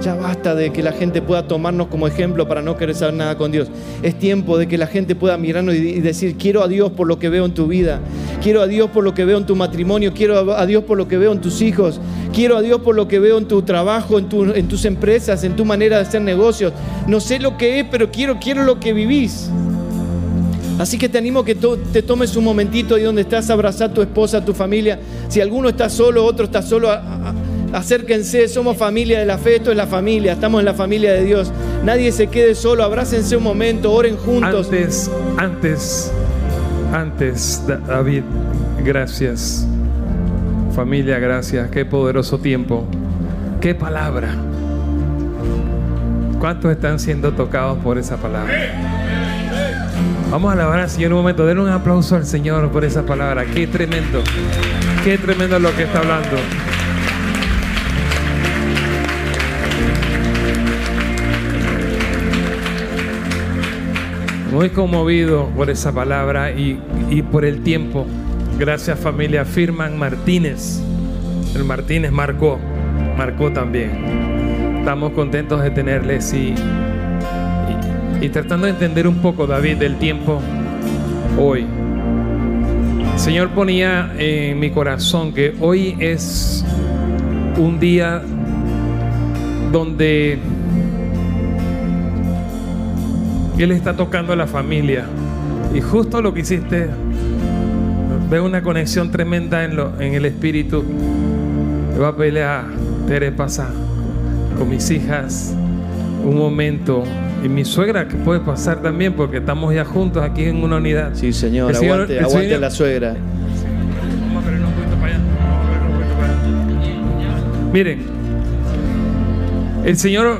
Ya basta de que la gente pueda tomarnos como ejemplo para no querer saber nada con Dios. Es tiempo de que la gente pueda mirarnos y decir, quiero a Dios por lo que veo en tu vida. Quiero a Dios por lo que veo en tu matrimonio. Quiero a Dios por lo que veo en tus hijos. Quiero a Dios por lo que veo en tu trabajo, en, tus empresas, en tu manera de hacer negocios. No sé lo que es, pero quiero, quiero lo que vivís. Así que te animo que te tomes un momentito ahí donde estás, abrazar a tu esposa, a tu familia. Si alguno está solo, otro está solo, acérquense, somos familia de la fe, esto es la familia, estamos en la familia de Dios. Nadie se quede solo, abrácense un momento, oren juntos.
Antes, antes, antes, David, gracias. Familia, gracias. Qué poderoso tiempo. Qué palabra. ¿Cuántos están siendo tocados por esa palabra? Vamos a alabar al Señor un momento. Denle un aplauso al Señor por esa palabra. Qué tremendo. Qué tremendo lo que está hablando. Muy conmovido por esa palabra y, por el tiempo. Gracias familia Firman Martínez. El Martínez marcó, marcó también. Estamos contentos de tenerles y, y, tratando de entender un poco, David, del tiempo hoy. El Señor ponía en mi corazón que hoy es un día donde él está tocando a la familia. Y justo lo que hiciste, veo una conexión tremenda en, lo, en el espíritu. Le va a pelear, Tere, pasa con mis hijas un momento. Y mi suegra que puede pasar también porque estamos ya juntos aquí en una unidad.
Sí, señor, aguante, aguante a la suegra.
Miren, el Señor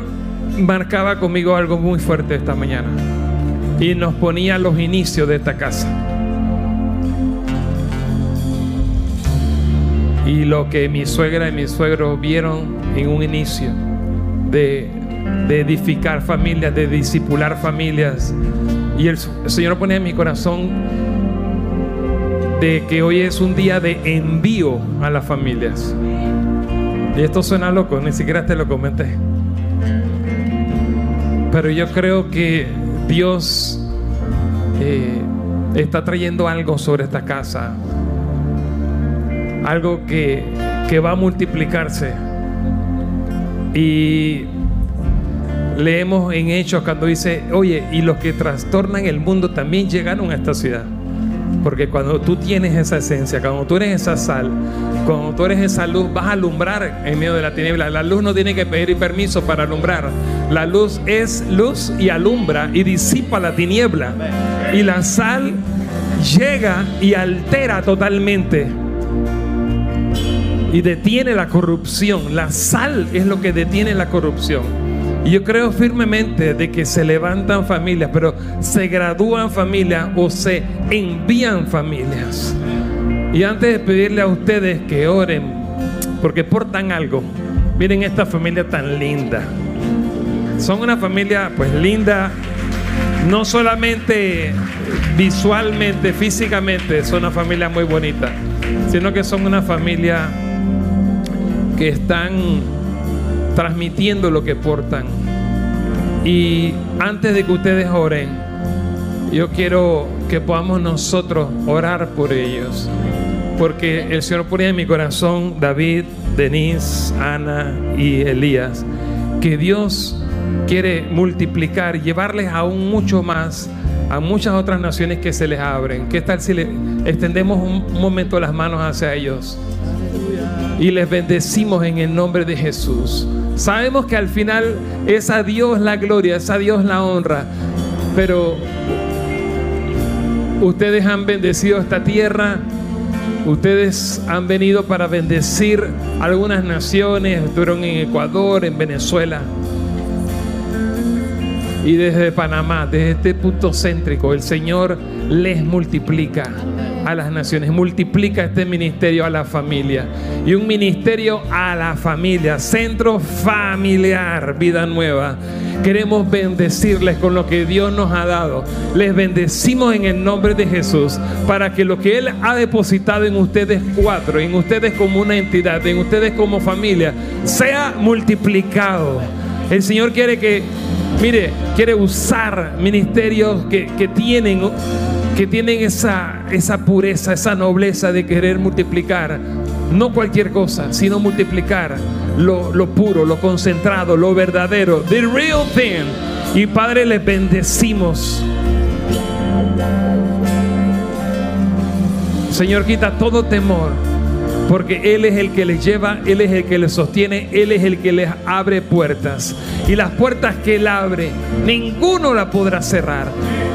marcaba conmigo algo muy fuerte esta mañana y nos ponía los inicios de esta casa. Y lo que mi suegra y mi suegro vieron en un inicio de, edificar familias, de discipular familias. Y el, el Señor pone en mi corazón de que hoy es un día de envío a las familias. Y esto suena loco, ni siquiera te lo comenté. Pero yo creo que Dios eh, está trayendo algo sobre esta casa. Algo que, que va a multiplicarse. Y leemos en Hechos cuando dice, oye, y los que trastornan el mundo también llegaron a esta ciudad. Porque cuando tú tienes esa esencia, cuando tú eres esa sal, cuando tú eres esa luz, vas a alumbrar en medio de la tiniebla. La luz no tiene que pedir permiso para alumbrar. La luz es luz y alumbra y disipa la tiniebla. Y la sal llega y altera totalmente. Y detiene la corrupción. La sal es lo que detiene la corrupción. Y yo creo firmemente de que se levantan familias, pero se gradúan familias o se envían familias. Y antes de pedirle a ustedes que oren, porque portan algo, miren esta familia tan linda. Son una familia pues linda, no solamente visualmente, físicamente, son una familia muy bonita, sino que son una familia que están transmitiendo lo que portan. Y antes de que ustedes oren, yo quiero que podamos nosotros orar por ellos. Porque el Señor ponía en mi corazón David, Denise, Ana y Elías, que Dios quiere multiplicar, llevarles aún mucho más a muchas otras naciones que se les abren. ¿Qué tal si le extendemos un momento las manos hacia ellos? Y les bendecimos en el nombre de Jesús. Sabemos que al final es a Dios la gloria, es a Dios la honra, pero ustedes han bendecido esta tierra, ustedes han venido para bendecir algunas naciones, estuvieron en Ecuador, en Venezuela. Y desde Panamá, desde este punto céntrico, el Señor les multiplica a las naciones, multiplica este ministerio a la familia y un ministerio a la familia, centro familiar, vida nueva. Queremos bendecirles con lo que Dios nos ha dado. Les bendecimos en el nombre de Jesús para que lo que Él ha depositado en ustedes cuatro, en ustedes como una entidad, en ustedes como familia, sea multiplicado. El Señor quiere que, mire, quiere usar ministerios que, que tienen que tienen esa, esa pureza, esa nobleza de querer multiplicar, no cualquier cosa, sino multiplicar lo, lo puro, lo concentrado, lo verdadero, the real thing. Y Padre, les bendecimos. Señor, quita todo temor porque Él es el que les lleva, Él es el que les sostiene, Él es el que les abre puertas. Y las puertas que Él abre, ninguno la podrá cerrar.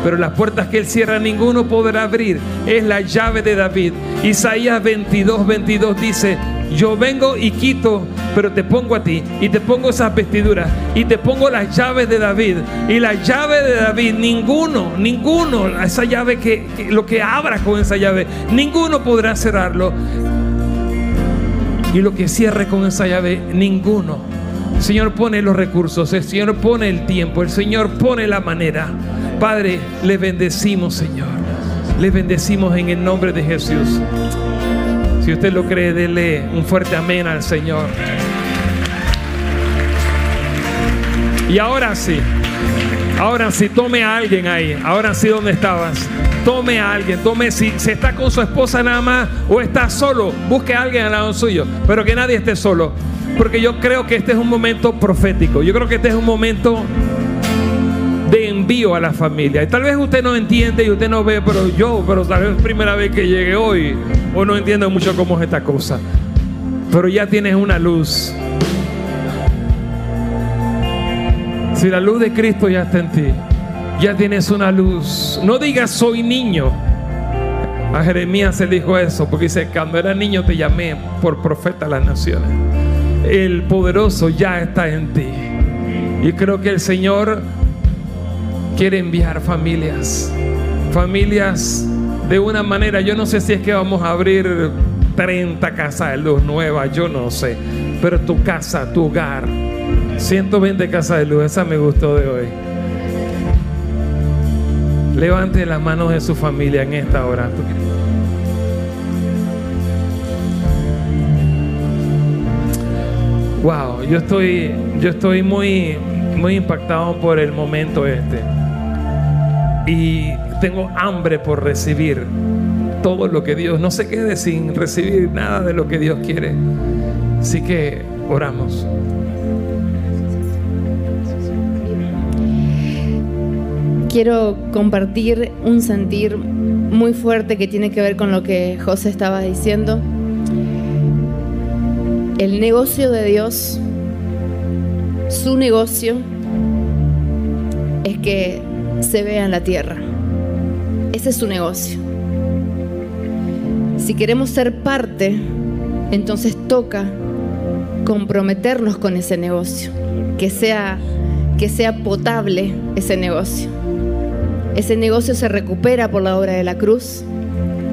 Pero las puertas que Él cierra, ninguno podrá abrir. Es la llave de David. Isaías 22, 22 dice, yo vengo y quito, pero te pongo a ti y te pongo esas vestiduras y te pongo las llaves de David. Y la llave de David, ninguno, ninguno, esa llave que, que lo que abra con esa llave, ninguno podrá cerrarlo. Y lo que cierre con esa llave, ninguno. El Señor pone los recursos, el Señor pone el tiempo, el Señor pone la manera. Padre, le bendecimos, Señor. Le bendecimos en el nombre de Jesús. Si usted lo cree, dele un fuerte amén al Señor. Y ahora sí, ahora sí, tome a alguien ahí. Ahora sí, ¿dónde estabas? Tome a alguien, tome si se está con su esposa nada más o está solo, busque a alguien al lado suyo, pero que nadie esté solo. Porque yo creo que este es un momento profético. Yo creo que este es un momento de envío a la familia. Y tal vez usted no entiende y usted no ve, pero yo, pero tal vez es primera vez que llegué hoy o no entiendo mucho cómo es esta cosa. Pero ya tienes una luz. Si la luz de Cristo ya está en ti ya tienes una luz. No digas soy niño. A Jeremías se dijo eso, porque dice, cuando era niño te llamé por profeta a las naciones. El poderoso ya está en ti. Y creo que el Señor quiere enviar familias. Familias de una manera, yo no sé si es que vamos a abrir 30 casas de luz nuevas, yo no sé. Pero tu casa, tu hogar, 120 casas de luz, esa me gustó de hoy. Levante las manos de su familia en esta hora. Wow, yo estoy, yo estoy muy, muy impactado por el momento este. Y tengo hambre por recibir todo lo que Dios, no se quede sin recibir nada de lo que Dios quiere. Así que oramos.
Quiero compartir un sentir muy fuerte que tiene que ver con lo que José estaba diciendo. El negocio de Dios, su negocio, es que se vea en la tierra. Ese es su negocio. Si queremos ser parte, entonces toca comprometernos con ese negocio, que sea, que sea potable ese negocio. Ese negocio se recupera por la obra de la cruz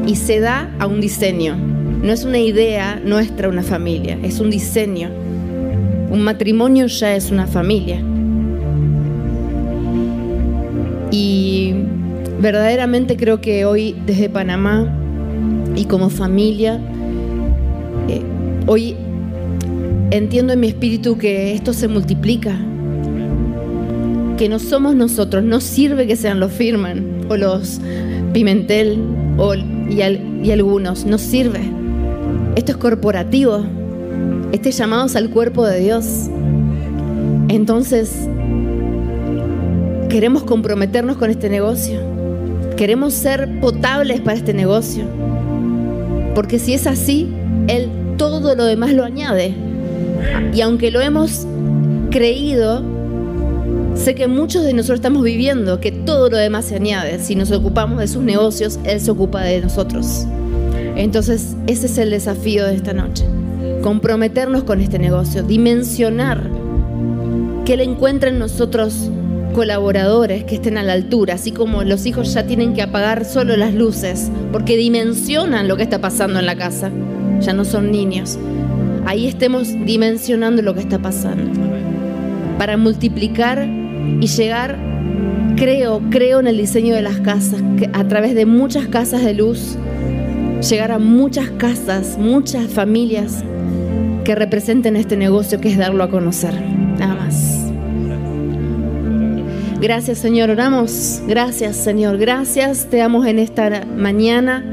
y se da a un diseño. No es una idea nuestra, una familia, es un diseño. Un matrimonio ya es una familia. Y verdaderamente creo que hoy desde Panamá y como familia, eh, hoy entiendo en mi espíritu que esto se multiplica, que no somos nosotros, no sirve que sean los Firman o los Pimentel o, y, algunos, no sirve. Esto es corporativo, este llamados al cuerpo de Dios. Entonces, queremos comprometernos con este negocio, queremos ser potables para este negocio, porque si es así, Él todo lo demás lo añade. Y aunque lo hemos creído, Sé que muchos de nosotros estamos viviendo que todo lo demás se añade. Si nos ocupamos de sus negocios, Él se ocupa de nosotros. Entonces, ese es el desafío de esta noche. Comprometernos con este negocio, dimensionar que Él encuentre en nosotros colaboradores que estén a la altura, así como los hijos ya tienen que apagar solo las luces, porque dimensionan lo que está pasando en la casa, ya no son niños. Ahí estemos dimensionando lo que está pasando, para multiplicar y llegar, creo, creo en el diseño de las casas, que a través de muchas casas de luz, llegar a muchas casas, muchas familias que representen este negocio que es darlo a conocer. Nada más. Gracias Señor, oramos. Gracias Señor, gracias te damos en esta mañana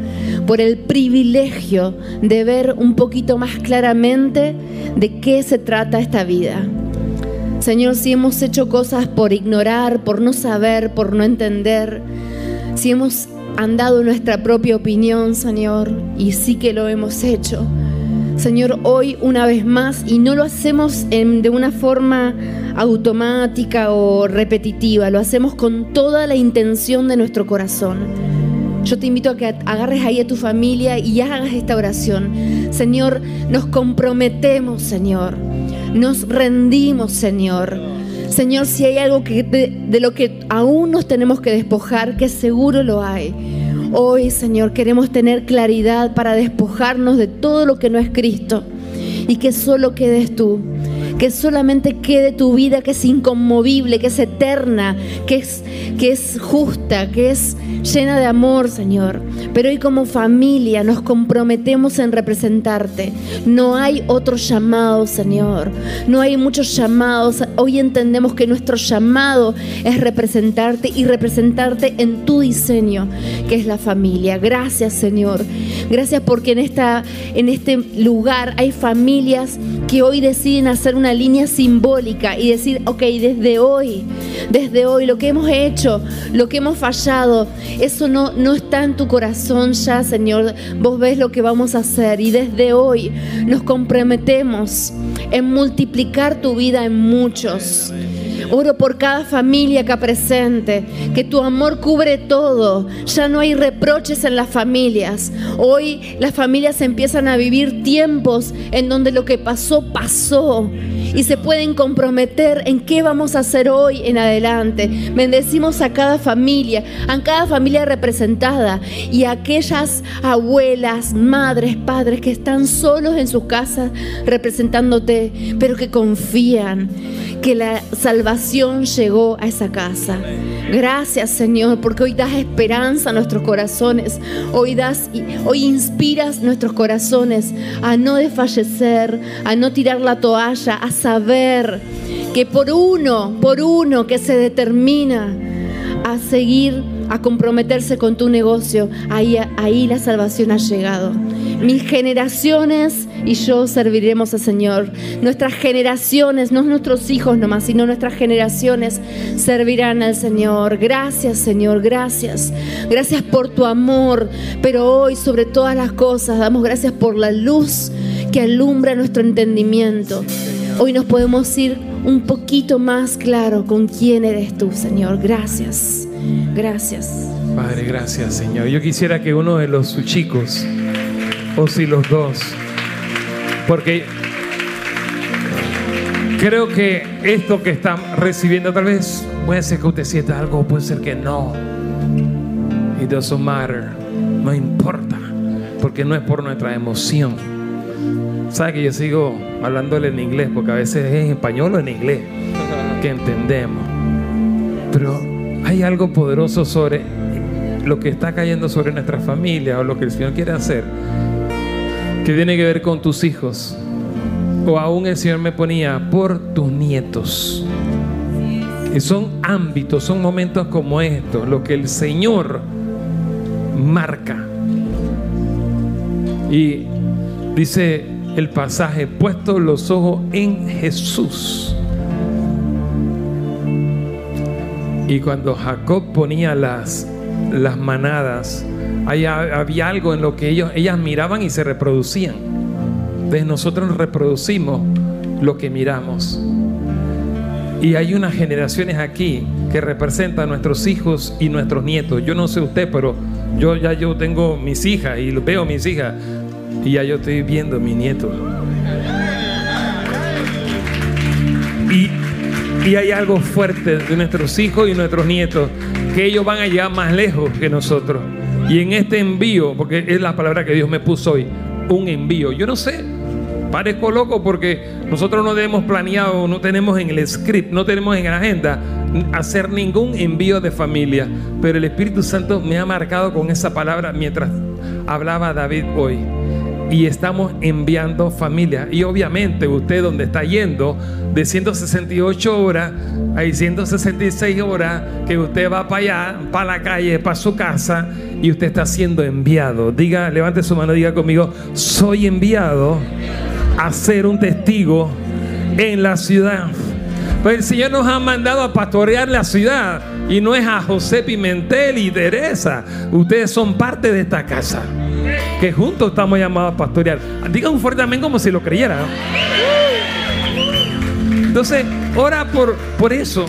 por el privilegio de ver un poquito más claramente de qué se trata esta vida. Señor, si hemos hecho cosas por ignorar, por no saber, por no entender, si hemos andado nuestra propia opinión, Señor, y sí que lo hemos hecho. Señor, hoy una vez más, y no lo hacemos de una forma automática o repetitiva, lo hacemos con toda la intención de nuestro corazón. Yo te invito a que agarres ahí a tu familia y hagas esta oración. Señor, nos comprometemos, Señor. Nos rendimos, Señor. Señor, si hay algo que de lo que aún nos tenemos que despojar, que seguro lo hay. Hoy, Señor, queremos tener claridad para despojarnos de todo lo que no es Cristo y que solo quedes tú que solamente quede tu vida que es inconmovible, que es eterna, que es, que es justa, que es llena de amor, Señor. Pero hoy como familia nos comprometemos en representarte. No hay otro llamado, Señor. No hay muchos llamados. Hoy entendemos que nuestro llamado es representarte y representarte en tu diseño, que es la familia. Gracias, Señor. Gracias porque en, esta, en este lugar hay familias que hoy deciden hacer una línea simbólica y decir, ok, desde hoy, desde hoy, lo que hemos hecho, lo que hemos fallado, eso no, no está en tu corazón ya, Señor. Vos ves lo que vamos a hacer y desde hoy nos comprometemos en multiplicar tu vida en muchos. Oro por cada familia acá presente, que tu amor cubre todo. Ya no hay reproches en las familias. Hoy las familias empiezan a vivir tiempos en donde lo que pasó, pasó. Y se pueden comprometer en qué vamos a hacer hoy en adelante. Bendecimos a cada familia, a cada familia representada y a aquellas abuelas, madres, padres que están solos en sus casas representándote, pero que confían que la salvación llegó a esa casa. Gracias Señor, porque hoy das esperanza a nuestros corazones. Hoy das, hoy inspiras nuestros corazones a no desfallecer, a no tirar la toalla, a saber que por uno, por uno que se determina a seguir, a comprometerse con tu negocio, ahí, ahí la salvación ha llegado. Mis generaciones y yo serviremos al Señor. Nuestras generaciones, no nuestros hijos nomás, sino nuestras generaciones servirán al Señor. Gracias Señor, gracias. Gracias por tu amor. Pero hoy sobre todas las cosas damos gracias por la luz que alumbra nuestro entendimiento. Hoy nos podemos ir un poquito más claro con quién eres tú, Señor. Gracias. Gracias.
Padre, gracias, Señor. Yo quisiera que uno de los chicos, o si los dos, porque creo que esto que están recibiendo, tal vez puede ser que usted sienta algo, puede ser que no. It doesn't matter. No importa. Porque no es por nuestra emoción. ¿Sabe que yo sigo hablándole en inglés? Porque a veces es en español o en inglés que entendemos. Pero hay algo poderoso sobre lo que está cayendo sobre nuestra familia o lo que el Señor quiere hacer que tiene que ver con tus hijos. O aún el Señor me ponía por tus nietos. Y son ámbitos, son momentos como estos, lo que el Señor marca. Y dice el pasaje, puesto los ojos en Jesús. Y cuando Jacob ponía las, las manadas, había algo en lo que ellos, ellas miraban y se reproducían. Entonces nosotros reproducimos lo que miramos. Y hay unas generaciones aquí que representan a nuestros hijos y nuestros nietos. Yo no sé usted, pero yo ya yo tengo mis hijas y veo mis hijas y ya yo estoy viendo mis nietos. Y, y hay algo fuerte de nuestros hijos y nuestros nietos, que ellos van a llegar más lejos que nosotros. Y en este envío, porque es la palabra que Dios me puso hoy, un envío. Yo no sé, parezco loco porque nosotros no hemos planeado, no tenemos en el script, no tenemos en la agenda hacer ningún envío de familia, pero el Espíritu Santo me ha marcado con esa palabra mientras hablaba David hoy y estamos enviando familia. Y obviamente usted donde está yendo de 168 horas, hay 166 horas que usted va para allá, para la calle, para su casa y usted está siendo enviado. Diga, levante su mano, diga conmigo, soy enviado a ser un testigo en la ciudad. Pues el Señor nos ha mandado a pastorear la ciudad y no es a José Pimentel y Teresa. Ustedes son parte de esta casa que juntos estamos llamados a pastorear. Diga un fuerte amén como si lo creyera. Entonces, ora por, por eso.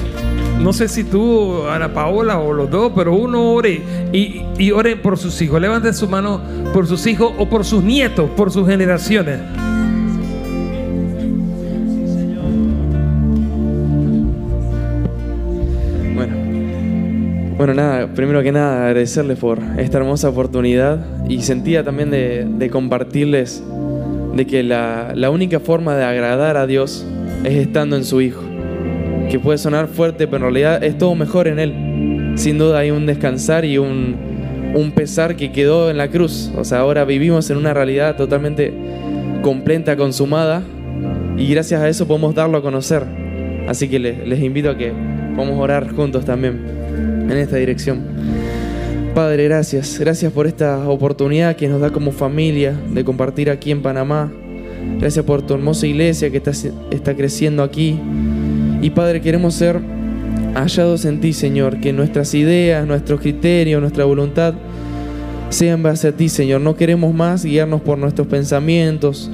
No sé si tú, Ana Paola o los dos, pero uno ore y, ore por sus hijos. Levante su mano por sus hijos o por sus nietos, por sus generaciones.
Bueno, nada, primero que nada agradecerles por esta hermosa oportunidad y sentía también de, compartirles de que la, única forma de agradar a Dios es estando en su Hijo. Que puede sonar fuerte, pero en realidad es todo mejor en Él. Sin duda hay un descansar y un, un pesar que quedó en la cruz. O sea, ahora vivimos en una realidad totalmente completa, consumada, y gracias a eso podemos darlo a conocer. Así que les, invito a que podamos orar juntos también en esta dirección. Padre, gracias. Gracias por esta oportunidad que nos da como familia de compartir aquí en Panamá. Gracias por tu hermosa iglesia que está, está creciendo aquí. Y Padre, queremos ser hallados en ti, Señor. Que nuestras ideas, nuestros criterios, nuestra voluntad sean base a ti, Señor. No queremos más guiarnos por nuestros pensamientos,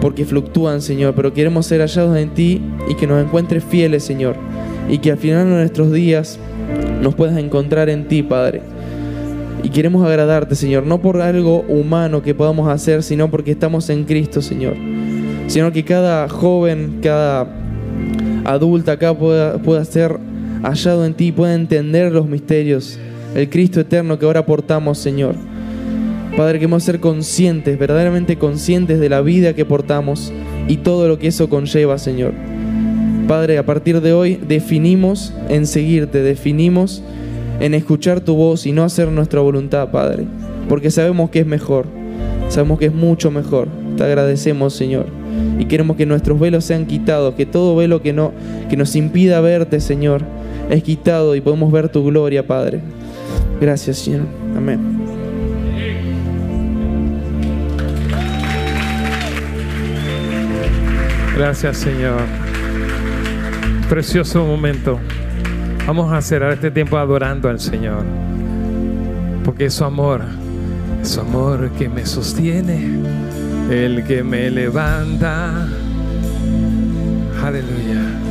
porque fluctúan, Señor. Pero queremos ser hallados en ti y que nos encuentres fieles, Señor. Y que al final de nuestros días nos puedas encontrar en ti, Padre. Y queremos agradarte, Señor, no por algo humano que podamos hacer, sino porque estamos en Cristo, Señor. Sino que cada joven, cada adulta acá pueda, pueda ser hallado en ti, pueda entender los misterios, el Cristo eterno que ahora portamos, Señor. Padre, queremos ser conscientes, verdaderamente conscientes de la vida que portamos y todo lo que eso conlleva, Señor. Padre, a partir de hoy definimos en seguirte, definimos en escuchar tu voz y no hacer nuestra voluntad, Padre, porque sabemos que es mejor, sabemos que es mucho mejor. Te agradecemos, Señor, y queremos que nuestros velos sean quitados, que todo velo que, no, que nos impida verte, Señor, es quitado y podemos ver tu gloria, Padre. Gracias, Señor. Amén.
Gracias, Señor. Precioso momento. Vamos a cerrar este tiempo adorando al Señor. Porque es su amor, es su amor que me sostiene, el que me levanta. Aleluya.